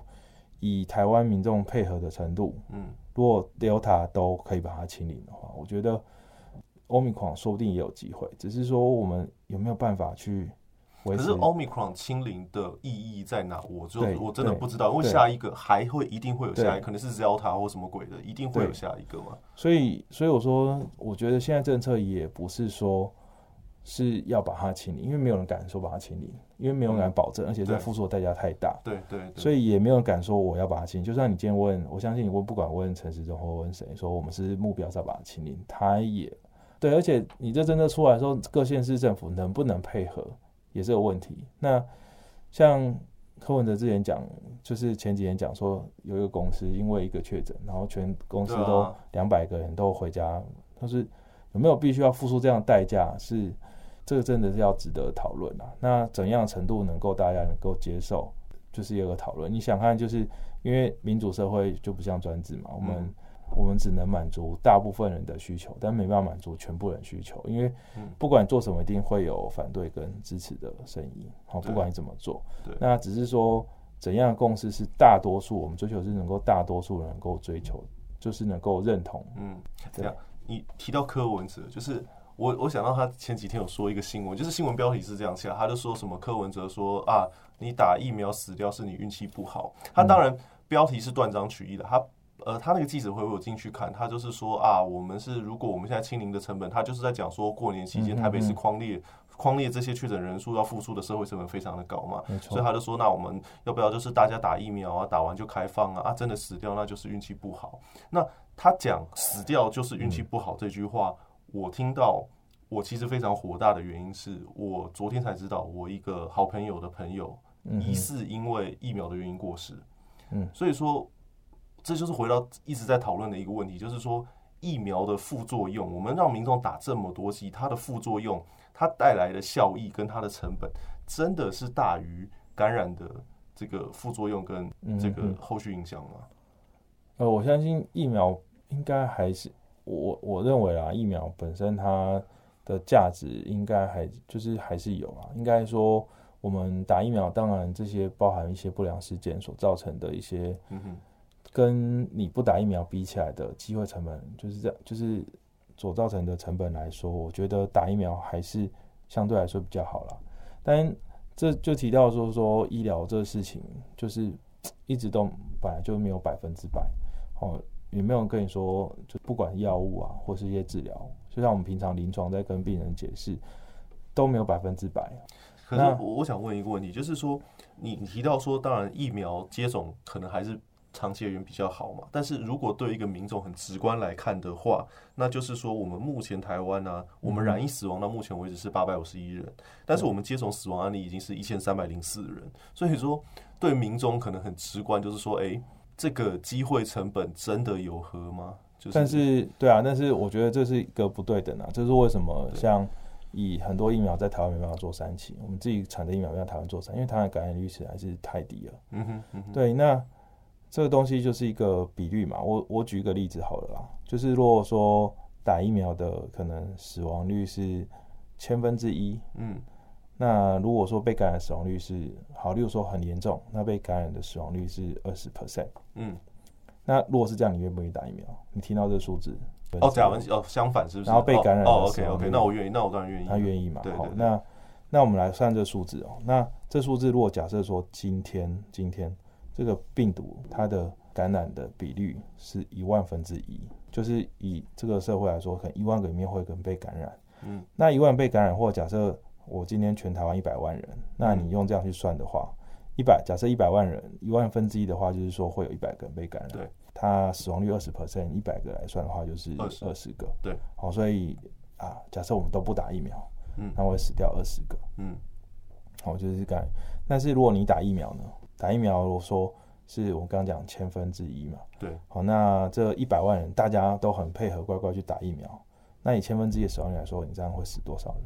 以台湾民众配合的程度，嗯，如果 Delta 都可以把它清零的话，我觉得 Omicron 说不定也有机会。只是说我们有没有办法去。可是 Omicron 清零的意义在哪？我就我真的不知道，因为下一个还会一定会有下一个，可能是 Delta 或什么鬼的，一定会有下一个嘛。所以，所以我说，我觉得现在政策也不是说是要把它清零，因为没有人敢说把它清零，因为没有人敢保证，而且这付出的代价太大。对对，所以也没有人敢说我要把它清零。就算你今天问，我相信你问，不管问陈时中或问谁，说我们是目标是要把它清零，他也对。而且你这真的出来的时候，各县市政府能不能配合？也是有问题。那像柯文哲之前讲，就是前几年讲说，有一个公司因为一个确诊，然后全公司都两百个人都回家，但是有没有必须要付出这样的代价？是这个真的是要值得讨论啊。那怎样程度能够大家能够接受，就是有个讨论。你想看，就是因为民主社会就不像专制嘛，我们。我们只能满足大部分人的需求，但没办法满足全部人需求，因为不管做什么，一定会有反对跟支持的声音。好，不管你怎么做，那只是说怎样的共识是大多数，我们追求是能够大多数人能够追求，就是能够认同。嗯，这样你提到柯文哲，就是我我想到他前几天有说一个新闻，就是新闻标题是这样写，他就说什么柯文哲说啊，你打疫苗死掉是你运气不好。他当然标题是断章取义的，他。呃，他那个记者会我有进去看，他就是说啊，我们是如果我们现在清零的成本，他就是在讲说过年期间台北市匡列匡列这些确诊人数要付出的社会成本非常的高嘛，所以他就说，那我们要不要就是大家打疫苗啊，打完就开放啊，啊，真的死掉那就是运气不好。那他讲死掉就是运气不好这句话，我听到我其实非常火大的原因是我昨天才知道，我一个好朋友的朋友疑似因为疫苗的原因过世，嗯，所以说。这就是回到一直在讨论的一个问题，就是说疫苗的副作用，我们让民众打这么多剂，它的副作用，它带来的效益跟它的成本，真的是大于感染的这个副作用跟这个后续影响吗？嗯嗯。呃，我相信疫苗应该还是我我认为啊，疫苗本身它的价值应该还就是还是有啊，应该说我们打疫苗，当然这些包含一些不良事件所造成的一些。跟你不打疫苗比起来的机会成本，就是这样，就是所造成的成本来说，我觉得打疫苗还是相对来说比较好了。但这就提到说说医疗这个事情，就是 *tsk* 一直都本来就没有百分之百哦，也没有人跟你说，就不管药物啊或是一些治疗，就像我们平常临床在跟病人解释，都没有百分之百。可是我我想问一个问题，就是说你你提到说，当然疫苗接种可能还是。长期而言比较好嘛，但是如果对一个民众很直观来看的话，那就是说我们目前台湾呢、啊，我们染疫死亡到目前为止是八百五十一人，但是我们接种死亡案例已经是一千三百零四人，所以说对民众可能很直观，就是说，哎，这个机会成本真的有合吗？就是，但是对啊，但是我觉得这是一个不对等啊，这是为什么像以很多疫苗在台湾没办法做三期，我们自己产的疫苗要台湾做三，因为台湾感染率实在是太低了。嗯哼，嗯哼，对，那这个东西就是一个比率嘛。我我举一个例子好了啦，就是如果说打疫苗的可能死亡率是千分之一，嗯，那如果说被感染死亡率是好，例如说很严重，那被感染的死亡率是二十 percent，嗯，那如果是这样，你愿不愿意打疫苗？你听到这个数字？哦，假文哦，相反是不是？然后被感染哦，OK OK，那我愿意，那我当然愿意。他愿意嘛？好，那那我们来算这数字哦。那这数字如果假设说今天今天这个病毒它的感染的比率是一万分之一，就是以这个社会来说，可能一万个里面会有人被感染。嗯，那一万被感染，或假设我今天全台湾一百万人，那你用这样去算的话，一百假设一百万人一万分之一的话，就是说会有一百个人被感染。对。它死亡率二十 percent，一百个来算的话就是二十个。对，好，所以啊，假设我们都不打疫苗，嗯，那会死掉二十个。嗯，好，就是这样。但是如果你打疫苗呢？打疫苗，如果说是我刚刚讲千分之一嘛，对，好，那这一百万人大家都很配合，乖乖去打疫苗，那以千分之一的死亡率来说，你这样会死多少人？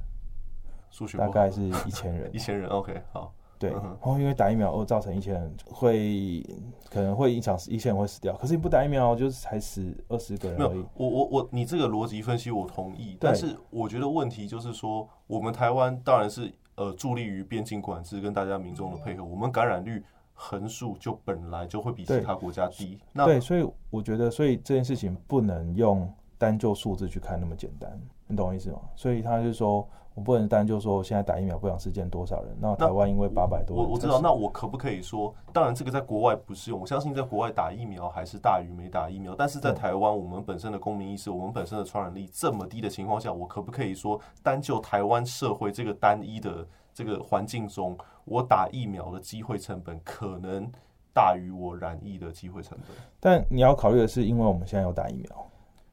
数学大概是一千人。*laughs* 一千人，OK，好。对，然后因为打疫苗而造成一千人会可能会影响一千人会死掉，可是你不打疫苗就是才死二十个人而已。没有，我我我，你这个逻辑分析我同意，但是我觉得问题就是说，我们台湾当然是呃助力于边境管制跟大家民众的配合，我们感染率横竖就本来就会比其他国家低。那对，所以我觉得，所以这件事情不能用单就数字去看那么简单，你懂我意思吗？所以他就说。我不能单就说现在打疫苗不想事件多少人，那台湾因为八百多人，我我知道，那我可不可以说，当然这个在国外不适用，我相信在国外打疫苗还是大于没打疫苗，但是在台湾我们本身的公民意识，我们本身的传染力这么低的情况下，我可不可以说，单就台湾社会这个单一的这个环境中，我打疫苗的机会成本可能大于我染疫的机会成本？但你要考虑的是，因为我们现在有打疫苗，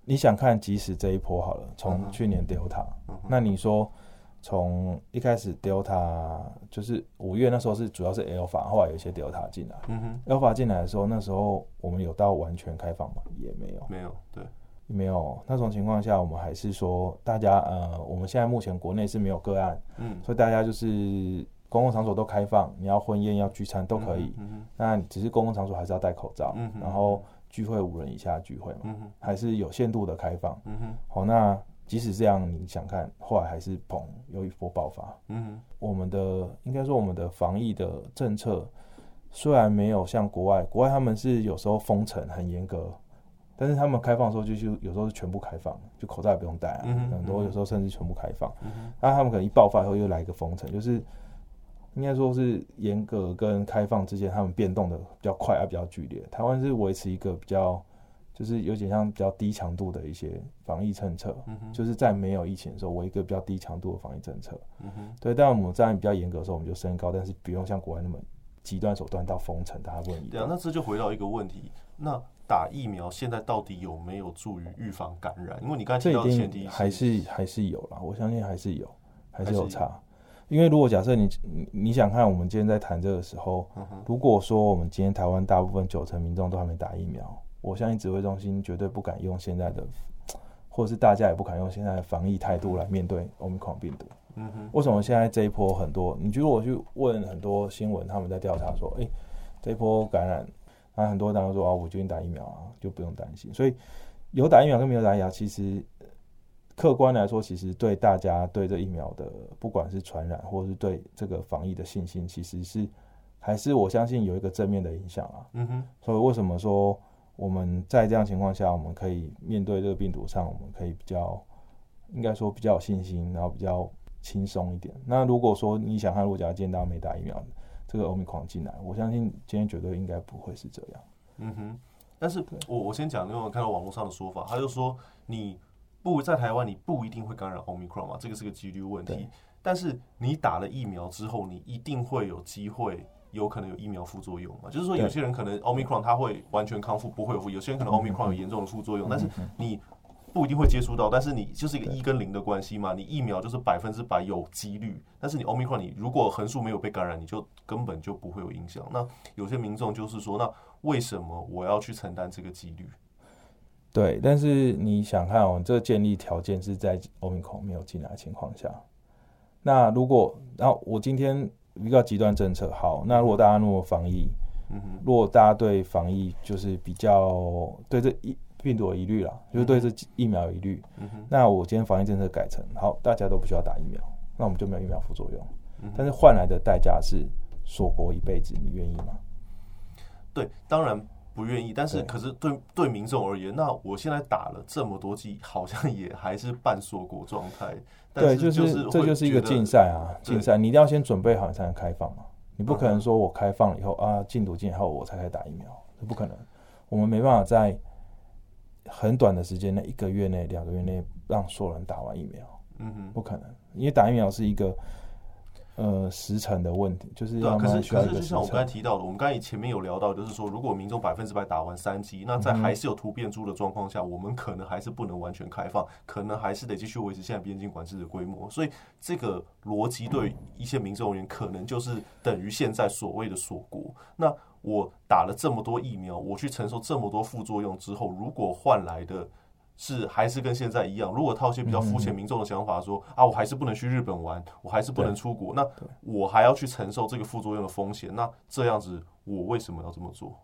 你想看即使这一波好了，从去年 Delta，那你说。从一开始，Delta 就是五月那时候是主要是 Alpha，后来有一些 Delta 进来。嗯哼，Alpha 进来的时候，那时候我们有到完全开放吗？也没有，没有，对，没有。那种情况下，我们还是说大家呃，我们现在目前国内是没有个案，嗯，所以大家就是公共场所都开放，你要婚宴要聚餐都可以。嗯哼，那只是公共场所还是要戴口罩。嗯哼，然后聚会五人以下聚会嘛，嗯哼，还是有限度的开放。嗯哼，好，那。即使这样，你想看，后来还是砰，有一波爆发。嗯，我们的应该说我们的防疫的政策虽然没有像国外，国外他们是有时候封城很严格，但是他们开放的时候就就有时候是全部开放，就口罩也不用戴啊，很多有时候甚至全部开放。那他们可能一爆发以后又来一个封城，就是应该说是严格跟开放之间，他们变动的比较快啊，比较剧烈。台湾是维持一个比较。就是有点像比较低强度的一些防疫政策，嗯，就是在没有疫情的时候，我一个比较低强度的防疫政策，嗯，对。但我们在比较严格的时候，我们就升高，但是不用像国外那么极端手段到封城，大家问一。对啊，那这就回到一个问题，那打疫苗现在到底有没有助于预防感染？因为你刚才提到的前提还是还是有啦，我相信还是有，还是有差。因为如果假设你你想看，我们今天在谈这个时候，如果说我们今天台湾大部分九成民众都还没打疫苗。我相信指挥中心绝对不敢用现在的，或者是大家也不敢用现在的防疫态度来面对 Omicron 病毒。嗯哼。为什么现在这一波很多？你觉得我去问很多新闻，他们在调查说，哎、欸，这一波感染，那，很多人都说啊，我决定打疫苗啊，就不用担心。所以有打疫苗跟没有打疫苗，其实客观来说，其实对大家对这疫苗的，不管是传染或是对这个防疫的信心，其实是还是我相信有一个正面的影响啊。嗯哼。所以为什么说？我们在这样情况下，我们可以面对这个病毒上，我们可以比较，应该说比较有信心，然后比较轻松一点。那如果说你想看，如果假如今天大家没打疫苗，这个欧米狂进来，我相信今天绝对应该不会是这样。嗯哼，但是我我先讲，因为我看到网络上的说法，他就说你不在台湾，你不一定会感染欧米狂嘛，这个是个几率问题。但是你打了疫苗之后，你一定会有机会。有可能有疫苗副作用嘛？就是说，有些人可能 Omicron 它会完全康复，不会有副；有些人可能 Omicron 有严重的副作用，但是你不一定会接触到。但是你就是一个一跟零的关系嘛？你疫苗就是百分之百有几率，但是你 Omicron 你如果横竖没有被感染，你就根本就不会有影响。那有些民众就是说，那为什么我要去承担这个几率？对，但是你想看哦，这个建立条件是在 Omicron 没有进来的情况下。那如果然后我今天一个极端政策，好，那如果大家如果防疫，嗯哼，如果大家对防疫就是比较对这疫病毒有疑虑啦，就是对这疫苗有疑虑，嗯哼，那我今天防疫政策改成好，大家都不需要打疫苗，那我们就没有疫苗副作用，嗯，但是换来的代价是锁国一辈子，你愿意吗？对，当然。不愿意，但是可是对对民众而言，那我现在打了这么多剂，好像也还是半锁国状态。对，就是这就是一个竞赛啊，竞赛，你一定要先准备好，你才能开放嘛。你不可能说我开放了以后啊，进度进以后我才开始打疫苗，这不可能。我们没办法在很短的时间内，一个月内、两个月内让所有人打完疫苗。嗯哼，不可能，因为打疫苗是一个。呃，时辰的问题就是要，可是可是就像我刚才提到的，我们刚才前面有聊到，就是说，如果民众百分之百打完三剂，那在还是有突变株的状况下，我们可能还是不能完全开放，可能还是得继续维持现在边境管制的规模。所以这个逻辑对一些民众而言，可能就是等于现在所谓的锁国。那我打了这么多疫苗，我去承受这么多副作用之后，如果换来的。是还是跟现在一样？如果套些比较肤浅民众的想法说，说、嗯、啊，我还是不能去日本玩，我还是不能出国，那我还要去承受这个副作用的风险，那这样子我为什么要这么做？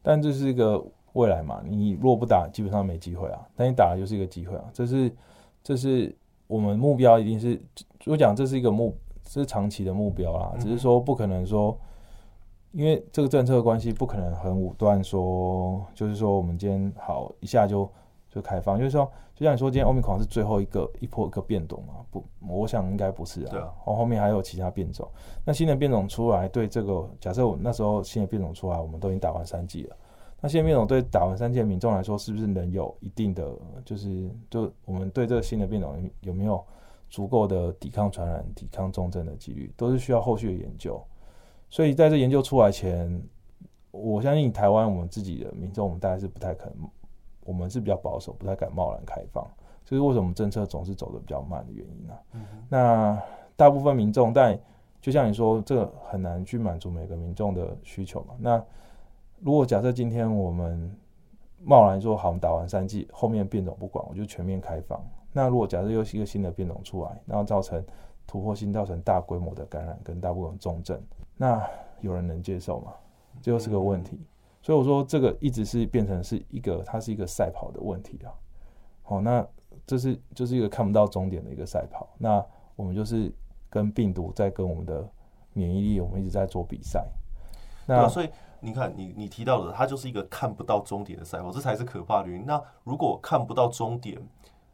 但这是一个未来嘛，你若不打，基本上没机会啊。但你打了就是一个机会啊。这是这是我们目标，一定是我讲这是一个目，这是长期的目标啦。只是说不可能说，因为这个政策的关系，不可能很武断说，就是说我们今天好一下就。就开放，就是说，就像你说，今天欧米狂是最后一个一波一个变种嘛？不，我想应该不是啊。对啊。然后后面还有其他变种，那新的变种出来，对这个假设我那时候新的变种出来，我们都已经打完三剂了。那新的变种对打完三剂的民众来说，是不是能有一定的，就是就我们对这个新的变种有没有足够的抵抗传染、抵抗重症的几率，都是需要后续的研究。所以在这研究出来前，我相信台湾我们自己的民众，我们大概是不太可能。我们是比较保守，不太敢贸然开放，这是为什么政策总是走得比较慢的原因、啊嗯？那大部分民众，但就像你说，这个很难去满足每个民众的需求嘛。那如果假设今天我们贸然说好，我们打完三剂，后面变种不管，我就全面开放。那如果假设又是一个新的变种出来，然后造成突破性，造成大规模的感染跟大部分重症，那有人能接受吗？这又是个问题。所以我说，这个一直是变成是一个，它是一个赛跑的问题啊。好，那这是就是一个看不到终点的一个赛跑。那我们就是跟病毒在跟我们的免疫力，我们一直在做比赛。那所以你看，你你提到的，它就是一个看不到终点的赛跑，这才是可怕的原因。那如果看不到终点，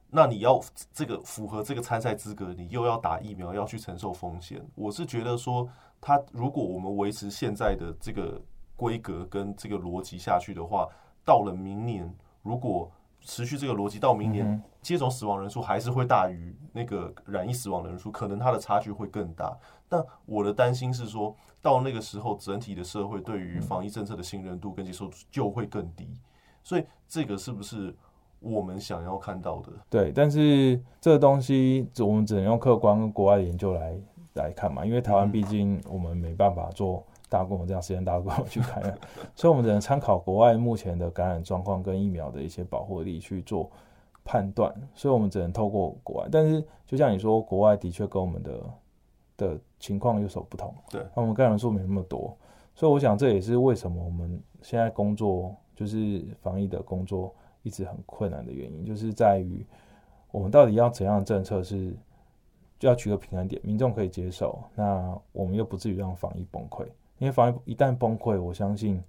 那你要这个符合这个参赛资格，你又要打疫苗，要去承受风险。我是觉得说，它如果我们维持现在的这个。规格跟这个逻辑下去的话，到了明年，如果持续这个逻辑，到明年接种死亡人数还是会大于那个染疫死亡的人数，可能它的差距会更大。但我的担心是说，到那个时候，整体的社会对于防疫政策的信任度跟接受度就会更低。所以，这个是不是我们想要看到的？对，但是这个东西我们只能用客观国外的研究来来看嘛，因为台湾毕竟我们没办法做。大规模这样时间大规模去感染，*laughs* 所以我们只能参考国外目前的感染状况跟疫苗的一些保护力去做判断，所以我们只能透过国外。但是就像你说，国外的确跟我们的的情况有所不同，对，那我们感染数没那么多，所以我想这也是为什么我们现在工作就是防疫的工作一直很困难的原因，就是在于我们到底要怎样的政策是。就要取个平衡点，民众可以接受，那我们又不至于让防疫崩溃。因为防疫一旦崩溃，我相信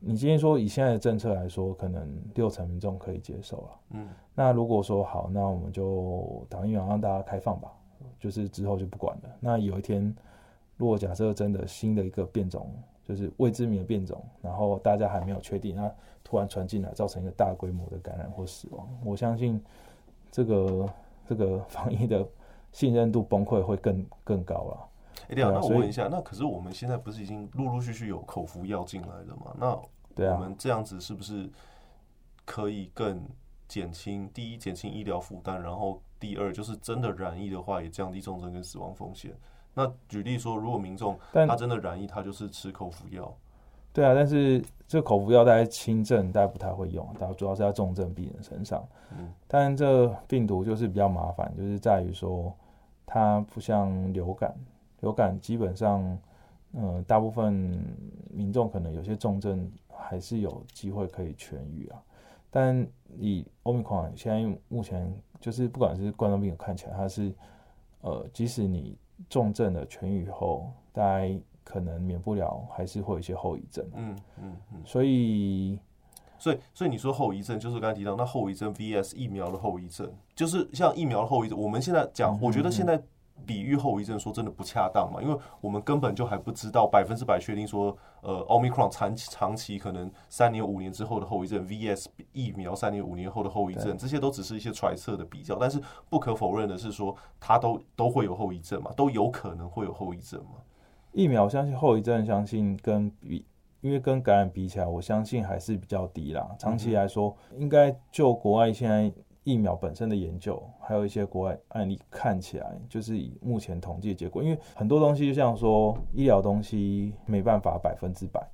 你今天说以现在的政策来说，可能六成民众可以接受了。嗯，那如果说好，那我们就打疫苗让大家开放吧，就是之后就不管了。那有一天，如果假设真的新的一个变种，就是未知名的变种，然后大家还没有确定，那突然传进来，造成一个大规模的感染或死亡，我相信这个这个防疫的。信任度崩溃会更更高了。哎、欸，对啊，那我问一下，那可是我们现在不是已经陆陆续续有口服药进来了吗？那我们这样子是不是可以更减轻？第一，减轻医疗负担，然后第二，就是真的染疫的话，也降低重症跟死亡风险。那举例说，如果民众他真的染疫，他就是吃口服药。对啊，但是这口服药大概轻症大家不太会用，大家主要是在重症病人身上。嗯，但这病毒就是比较麻烦，就是在于说它不像流感，流感基本上，嗯、呃，大部分民众可能有些重症还是有机会可以痊愈啊。但以 Omicron 现在目前就是不管是冠状病毒看起来，它是呃，即使你重症的痊愈后，大概可能免不了还是会有一些后遗症。嗯嗯嗯。所以，所以所以你说后遗症，就是刚才提到那后遗症 VS 疫苗的后遗症，就是像疫苗的后遗症，我们现在讲，我觉得现在。比喻后遗症说真的不恰当嘛，因为我们根本就还不知道百分之百确定说，呃，Omicron 长期长期可能三年五年之后的后遗症，VS 疫苗三年五年后的后遗症，这些都只是一些揣测的比较。但是不可否认的是说，它都都会有后遗症嘛，都有可能会有后遗症嘛。疫苗相信后遗症，相信跟比，因为跟感染比起来，我相信还是比较低啦。长期来说，应该就国外现在。疫苗本身的研究，还有一些国外案例，看起来就是以目前统计的结果，因为很多东西就像说医疗东西没办法百分之百，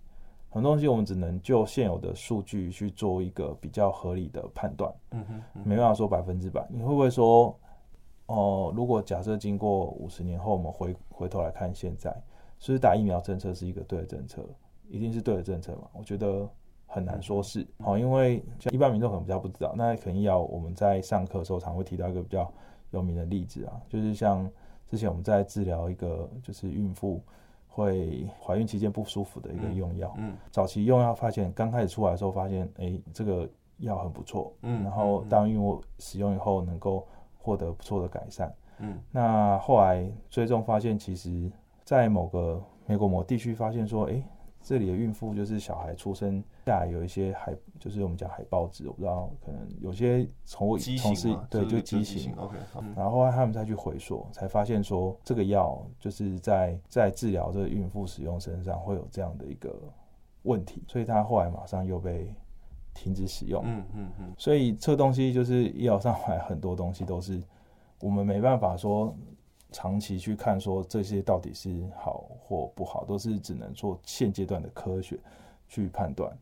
很多东西我们只能就现有的数据去做一个比较合理的判断，嗯哼，没办法说百分之百。你会不会说，哦，如果假设经过五十年后，我们回回头来看现在，是不是打疫苗政策是一个对的政策？一定是对的政策嘛？我觉得。很难说是。好，因为像一般民众可能比较不知道，那肯定要我们在上课的时候常会提到一个比较有名的例子啊，就是像之前我们在治疗一个就是孕妇会怀孕期间不舒服的一个用药，嗯，早期用药发现刚开始出来的时候发现，哎，这个药很不错，嗯，然后当孕妇使用以后能够获得不错的改善，嗯，那后来追踪发现，其实在某个美国某地区发现说，哎。这里的孕妇就是小孩出生下来有一些海，就是我们讲海豹子，我不知道可能有些从从事对就畸形，OK，然后他们再去回溯，才发现说这个药就是在在治疗这个孕妇使用身上会有这样的一个问题，所以他后来马上又被停止使用。嗯嗯嗯，所以这个东西就是医疗上来很多东西都是我们没办法说。长期去看，说这些到底是好或不好，都是只能做现阶段的科学去判断。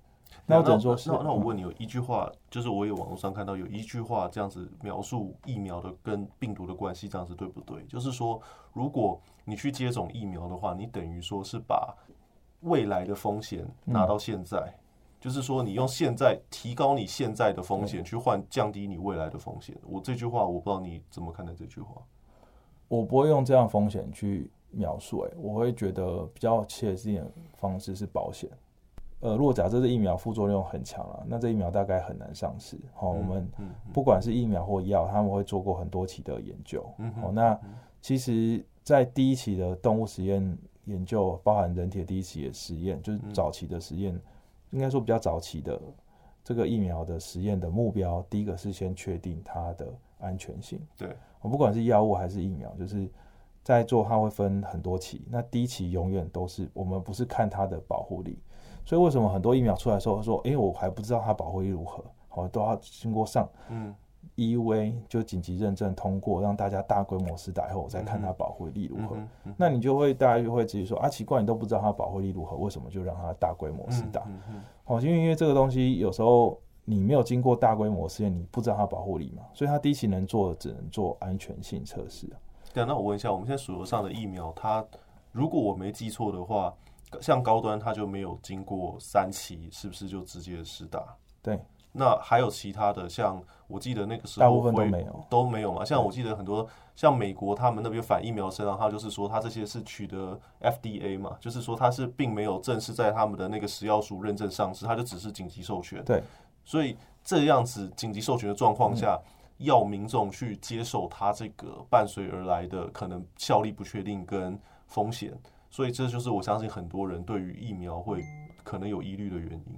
那我只能说是，那那我问你，有一句话，就是我有网络上看到有一句话这样子描述疫苗的跟病毒的关系，这样子对不对？就是说，如果你去接种疫苗的话，你等于说是把未来的风险拿到现在，嗯、就是说你用现在提高你现在的风险去换降低你未来的风险。我这句话我不知道你怎么看待这句话。我不会用这样风险去描述，哎，我会觉得比较切实一点方式是保险。呃，如果假设这疫苗副作用很强了，那这疫苗大概很难上市。好，我们不管是疫苗或药，他们会做过很多期的研究。好，那其实，在第一期的动物实验研究，包含人体的第一期的实验，就是早期的实验，应该说比较早期的这个疫苗的实验的目标，第一个是先确定它的安全性。对。我不管是药物还是疫苗，就是在做，它会分很多期。那第一期永远都是我们不是看它的保护力，所以为什么很多疫苗出来的时候说，哎、欸，我还不知道它保护力如何，好，都要经过上嗯 EUA 就紧急认证通过，让大家大规模施打以后，我再看它保护力如何。那你就会大家就会直接说啊，奇怪，你都不知道它保护力如何，为什么就让它大规模施打？好，因为因为这个东西有时候。你没有经过大规模试验，你不知道它保护力嘛？所以它第一期能做的只能做安全性测试啊。对，那我问一下，我们现在手头上的疫苗，它如果我没记错的话，像高端它就没有经过三期，是不是就直接施打？对。那还有其他的，像我记得那个时候大部分都没有，都没有嘛。像我记得很多，像美国他们那边反疫苗身上，他就是说他这些是取得 FDA 嘛，就是说他是并没有正式在他们的那个食药署认证上市，他就只是紧急授权。对。所以这样子紧急授权的状况下，要民众去接受它这个伴随而来的可能效力不确定跟风险，所以这就是我相信很多人对于疫苗会可能有疑虑的原因。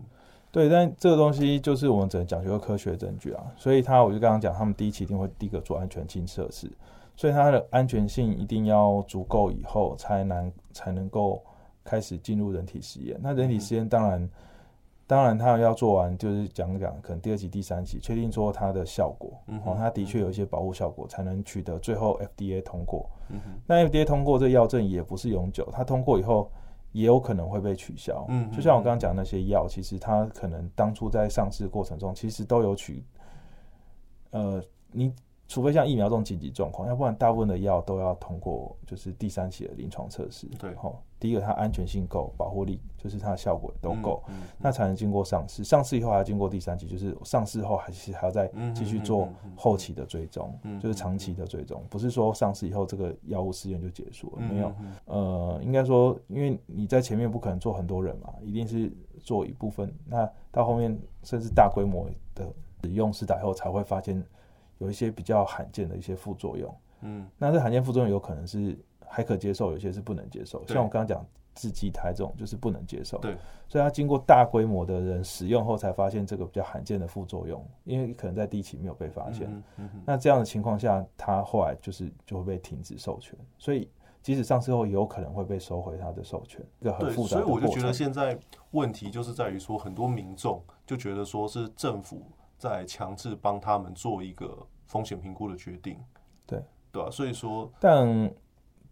对，但这个东西就是我们只能讲究科学证据啊，所以他我就刚刚讲，他们第一期一定会第一个做安全性测试，所以它的安全性一定要足够以后才能才能够开始进入人体实验。那人体实验当然。当然，他要做完就是讲讲，可能第二期、第三期确定说它的效果，哦，它的确有一些保护效果，才能取得最后 FDA 通过。那 FDA 通过这个药证也不是永久，它通过以后也有可能会被取消。嗯，就像我刚刚讲那些药，其实它可能当初在上市过程中，其实都有取，呃，你除非像疫苗这种紧急状况，要不然大部分的药都要通过就是第三期的临床测试。对，吼，第一个它安全性够，保护力就是它的效果都够，嗯嗯嗯、那才能经过上市。上市以后还要经过第三期，就是上市后还是还要再继续做后期的追踪，就是长期的追踪，不是说上市以后这个药物试验就结束了，没有。呃，应该说，因为你在前面不可能做很多人嘛，一定是做一部分，那到后面甚至大规模的使用试打以后才会发现。有一些比较罕见的一些副作用，嗯，那这罕见副作用有可能是还可接受，有些是不能接受。像我刚刚讲致畸胎这种就是不能接受，对。所以他经过大规模的人使用后，才发现这个比较罕见的副作用，因为可能在第一期没有被发现。嗯嗯。那这样的情况下，他后来就是就会被停止授权，所以即使上市后，也有可能会被收回他的授权。一个很复杂的。所以我就觉得现在问题就是在于说，很多民众就觉得说是政府。在强制帮他们做一个风险评估的决定，对对啊，所以说，但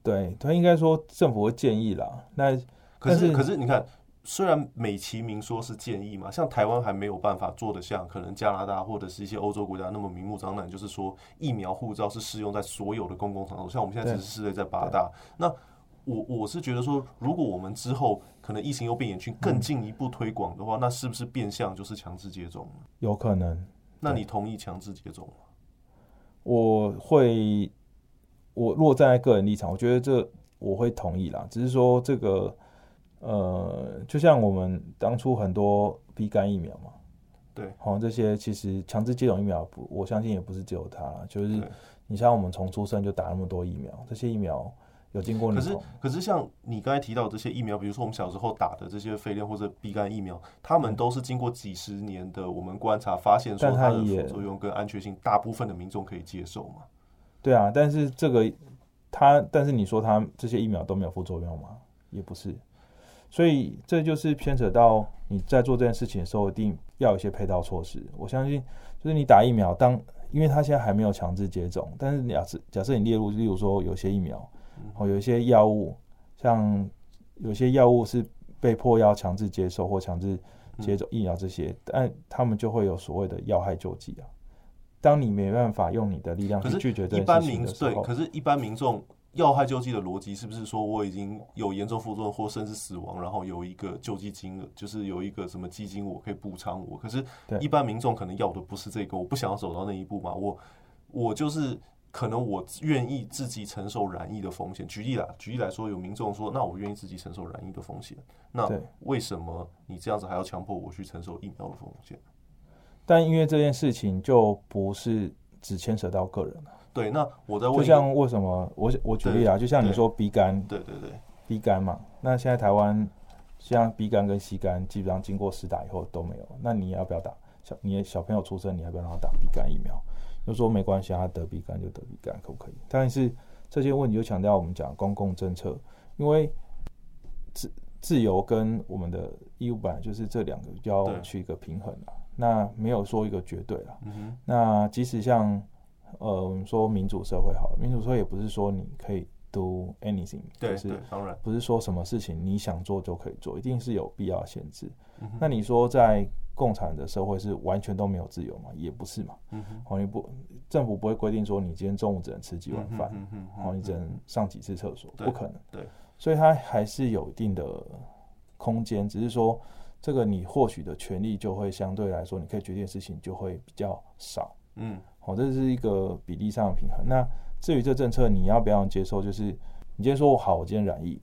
对他应该说政府会建议啦。那可是可是你看，虽然美其名说是建议嘛，像台湾还没有办法做得像可能加拿大或者是一些欧洲国家那么明目张胆，就是说疫苗护照是适用在所有的公共场所。像我们现在只是试在八大，那我我是觉得说，如果我们之后可能疫情又变严峻，更进一步推广的话，那是不是变相就是强制接种？有可能。那你同意强制接种吗？我会，我若站在个人立场，我觉得这我会同意啦。只是说这个，呃，就像我们当初很多 B 肝疫苗嘛，对，好，这些其实强制接种疫苗不，我相信也不是只有它，就是你像我们从出生就打那么多疫苗，这些疫苗。有经过，可是可是像你刚才提到这些疫苗，比如说我们小时候打的这些肺炎或者乙肝疫苗，他们都是经过几十年的我们观察，发现说它的副作用跟安全性，大部分的民众可以接受嘛？对啊，但是这个它，但是你说它这些疫苗都没有副作用吗？也不是，所以这就是牵扯到你在做这件事情的时候，一定要有一些配套措施。我相信，就是你打疫苗，当因为它现在还没有强制接种，但是假设假设你列入，例如说有些疫苗。哦，有一些药物，像有些药物是被迫要强制接受或强制接种疫苗这些，但他们就会有所谓的要害救济啊。当你没办法用你的力量去拒绝这件事情的时候，对，可是，一般民众要害救济的逻辑是不是说我已经有严重副作用或甚至死亡，然后有一个救济金额，就是有一个什么基金我可以补偿我？可是，一般民众可能要的不是这个，我不想要走到那一步嘛，我我就是。可能我愿意自己承受染疫的风险。举例啦，举例来说，有民众说：“那我愿意自己承受染疫的风险。”那为什么你这样子还要强迫我去承受疫苗的风险？但因为这件事情就不是只牵扯到个人了。对，那我在问，就像为什么我我举例啊，就像你说鼻肝，对对对鼻肝嘛。那现在台湾像鼻肝跟 C 肝，基本上经过施打以后都没有。那你要不要打？小你的小朋友出生，你要不要让他打鼻肝疫苗？就说没关系，他得鼻肝就得鼻肝，可不可以？但是这些问题就强调我们讲公共政策，因为自自由跟我们的义务本来就是这两个要去一个平衡了。那没有说一个绝对了。嗯、那即使像呃我们说民主社会好了，民主社会也不是说你可以 do anything，对，是当然不是说什么事情你想做就可以做，一定是有必要限制。嗯、那你说在共产的社会是完全都没有自由嘛？也不是嘛。嗯哼，你不政府不会规定说你今天中午只能吃几碗饭，嗯哼，然后你只能上几次厕所，不可能。对，所以它还是有一定的空间，只是说这个你获取的权利就会相对来说，你可以决定的事情就会比较少。嗯，好，这是一个比例上的平衡。那至于这政策你要不要接受，就是你今天说我好，我今天染疫。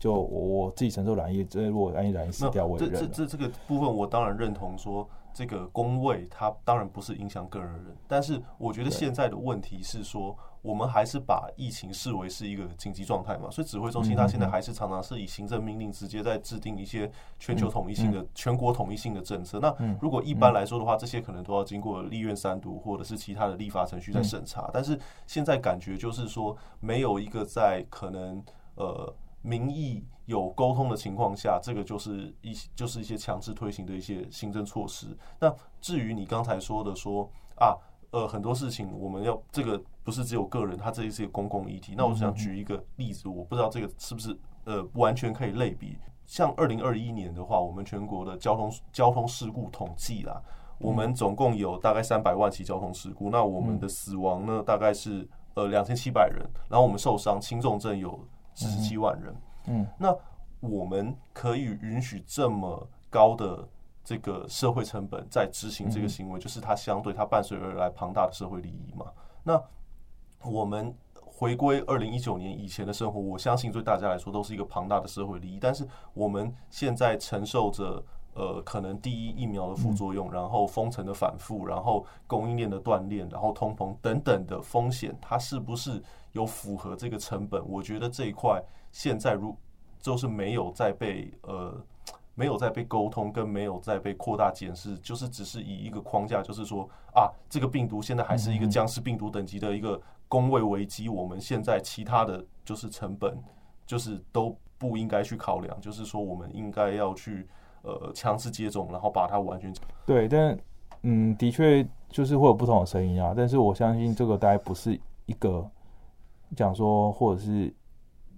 就我我自己承受染疫，这如果染疫死掉，我也认。这这这个部分，我当然认同说，这个工位它当然不是影响个人人，但是我觉得现在的问题是说，我们还是把疫情视为是一个紧急状态嘛，所以指挥中心它现在还是常常是以行政命令直接在制定一些全球统一性的、全国统一性的政策。那如果一般来说的话，这些可能都要经过立院三读或者是其他的立法程序在审查，但是现在感觉就是说，没有一个在可能呃。民意有沟通的情况下，这个就是一就是一些强制推行的一些行政措施。那至于你刚才说的说啊，呃，很多事情我们要这个不是只有个人，它这里是一个公共议题。那我想举一个例子，我不知道这个是不是呃完全可以类比。像二零二一年的话，我们全国的交通交通事故统计啦，我们总共有大概三百万起交通事故，那我们的死亡呢，大概是呃两千七百人，然后我们受伤轻重症有四十七万人。嗯，那我们可以允许这么高的这个社会成本在执行这个行为，就是它相对它伴随而来庞大的社会利益嘛？那我们回归二零一九年以前的生活，我相信对大家来说都是一个庞大的社会利益，但是我们现在承受着。呃，可能第一疫苗的副作用，然后封城的反复，然后供应链的断裂，然后通膨等等的风险，它是不是有符合这个成本？我觉得这一块现在如就是没有在被呃没有在被沟通，跟没有在被扩大检视，就是只是以一个框架，就是说啊，这个病毒现在还是一个僵尸病毒等级的一个工位危机，我们现在其他的就是成本就是都不应该去考量，就是说我们应该要去。呃，强制接种，然后把它完全对，但嗯，的确就是会有不同的声音啊。但是我相信这个大概不是一个讲说，或者是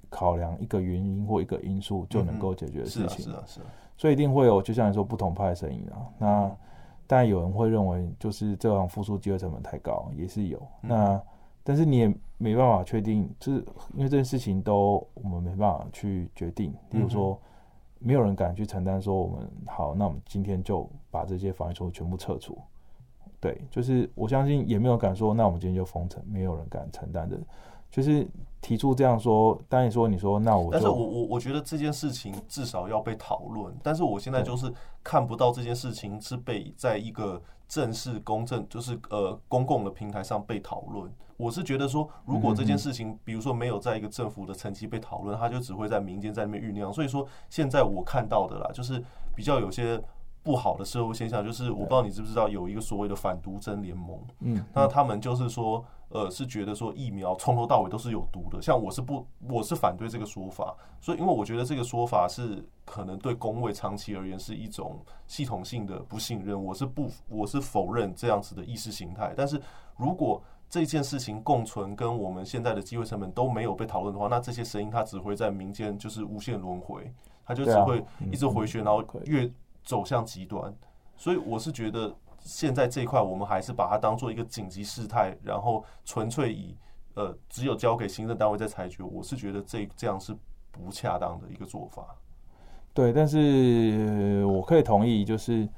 考量一个原因或一个因素就能够解决的事情。是啊，是啊，是啊。所以一定会有，就像你说不同派的声音啊。那但有人会认为，就是这样付出机会成本太高，也是有。那但是你也没办法确定，就是因为这件事情都我们没办法去决定。例如说。没有人敢去承担，说我们好，那我们今天就把这些防疫措施全部撤除。对，就是我相信也没有敢说，那我们今天就封城，没有人敢承担的。就是提出这样说，当然说你说那我，但是我我我觉得这件事情至少要被讨论。但是我现在就是看不到这件事情是被在一个正式公正，就是呃公共的平台上被讨论。我是觉得说，如果这件事情，比如说没有在一个政府的层级被讨论，它就只会在民间在那边酝酿。所以说，现在我看到的啦，就是比较有些不好的社会现象，就是我不知道你知不知道，有一个所谓的反毒针联盟。嗯，那他们就是说，呃，是觉得说疫苗从头到尾都是有毒的。像我是不，我是反对这个说法。所以，因为我觉得这个说法是可能对工位长期而言是一种系统性的不信任。我是不，我是否认这样子的意识形态。但是如果这件事情共存跟我们现在的机会成本都没有被讨论的话，那这些声音它只会在民间就是无限轮回，它就只会一直回旋，然后越走向极端。所以我是觉得现在这一块我们还是把它当做一个紧急事态，然后纯粹以呃只有交给行政单位在裁决。我是觉得这这样是不恰当的一个做法。对，但是我可以同意，就是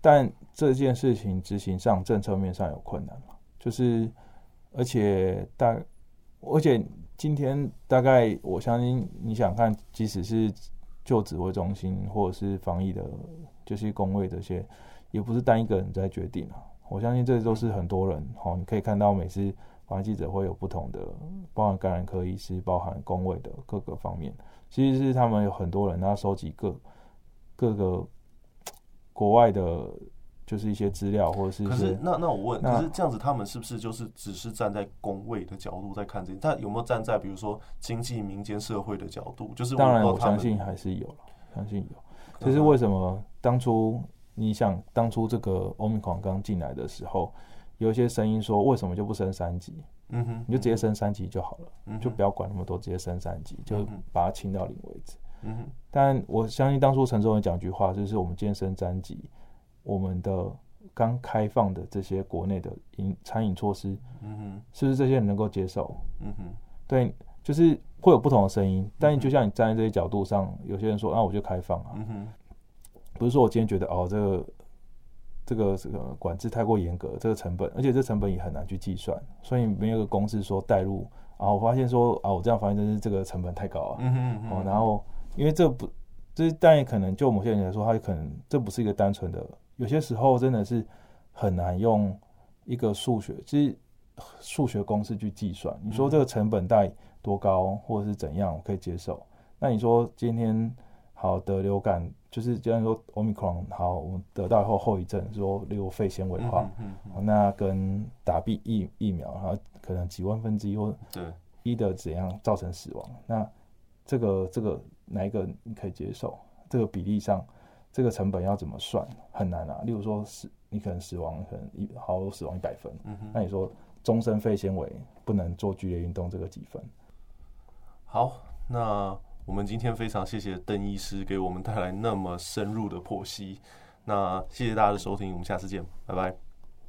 但这件事情执行上政策面上有困难嘛，就是。而且大，而且今天大概我相信，你想看，即使是就指挥中心或者是防疫的，就是工位这些，也不是单一个人在决定啊。我相信这都是很多人。好，你可以看到每次防疫记者会有不同的，包含感染科医师，包含工位的各个方面，其实是他们有很多人，他收集各各个国外的。就是一些资料，或者是可是那那我问，可是这样子，他们是不是就是只是站在工位的角度在看这些？他有没有站在比如说经济、民间、社会的角度？就是当然，我相信还是有了，相信有。这是为什么当初你想当初这个欧米狂刚进来的时候，有一些声音说，为什么就不升三级？嗯哼，你就直接升三级就好了，就不要管那么多，直接升三级，就把它清到零为止。嗯哼，但我相信当初陈忠文讲句话，就是我们今天升三级。我们的刚开放的这些国内的饮餐饮措施，嗯哼，是不是这些人能够接受？嗯哼，对，就是会有不同的声音。但就像你站在这些角度上，有些人说，那、啊、我就开放啊，嗯哼，不是说我今天觉得哦，这个这个这个管制太过严格，这个成本，而且这成本也很难去计算，所以没有个公式说带入啊。我发现说啊，我这样发现真是这个成本太高啊，嗯哼，哦，然后因为这不，这但也可能就某些人来说，他可能这不是一个单纯的。有些时候真的是很难用一个数学，其实数学公式去计算。你说这个成本带多高，或者是怎样，我可以接受。那你说今天好得流感，就是既然说 Omicron 好，我们得到以后后遗症，说例如肺纤维化，嗯那跟打 B 疫疫苗，然后可能几万分之一或一的怎样造成死亡，那这个这个哪一个你可以接受？这个比例上。这个成本要怎么算很难啊。例如说死，你可能死亡可能一好死亡一百分，嗯，那你说终身肺纤维不能做剧烈运动，这个几分？好，那我们今天非常谢谢邓医师给我们带来那么深入的剖析。那谢谢大家的收听，我们下次见，拜拜。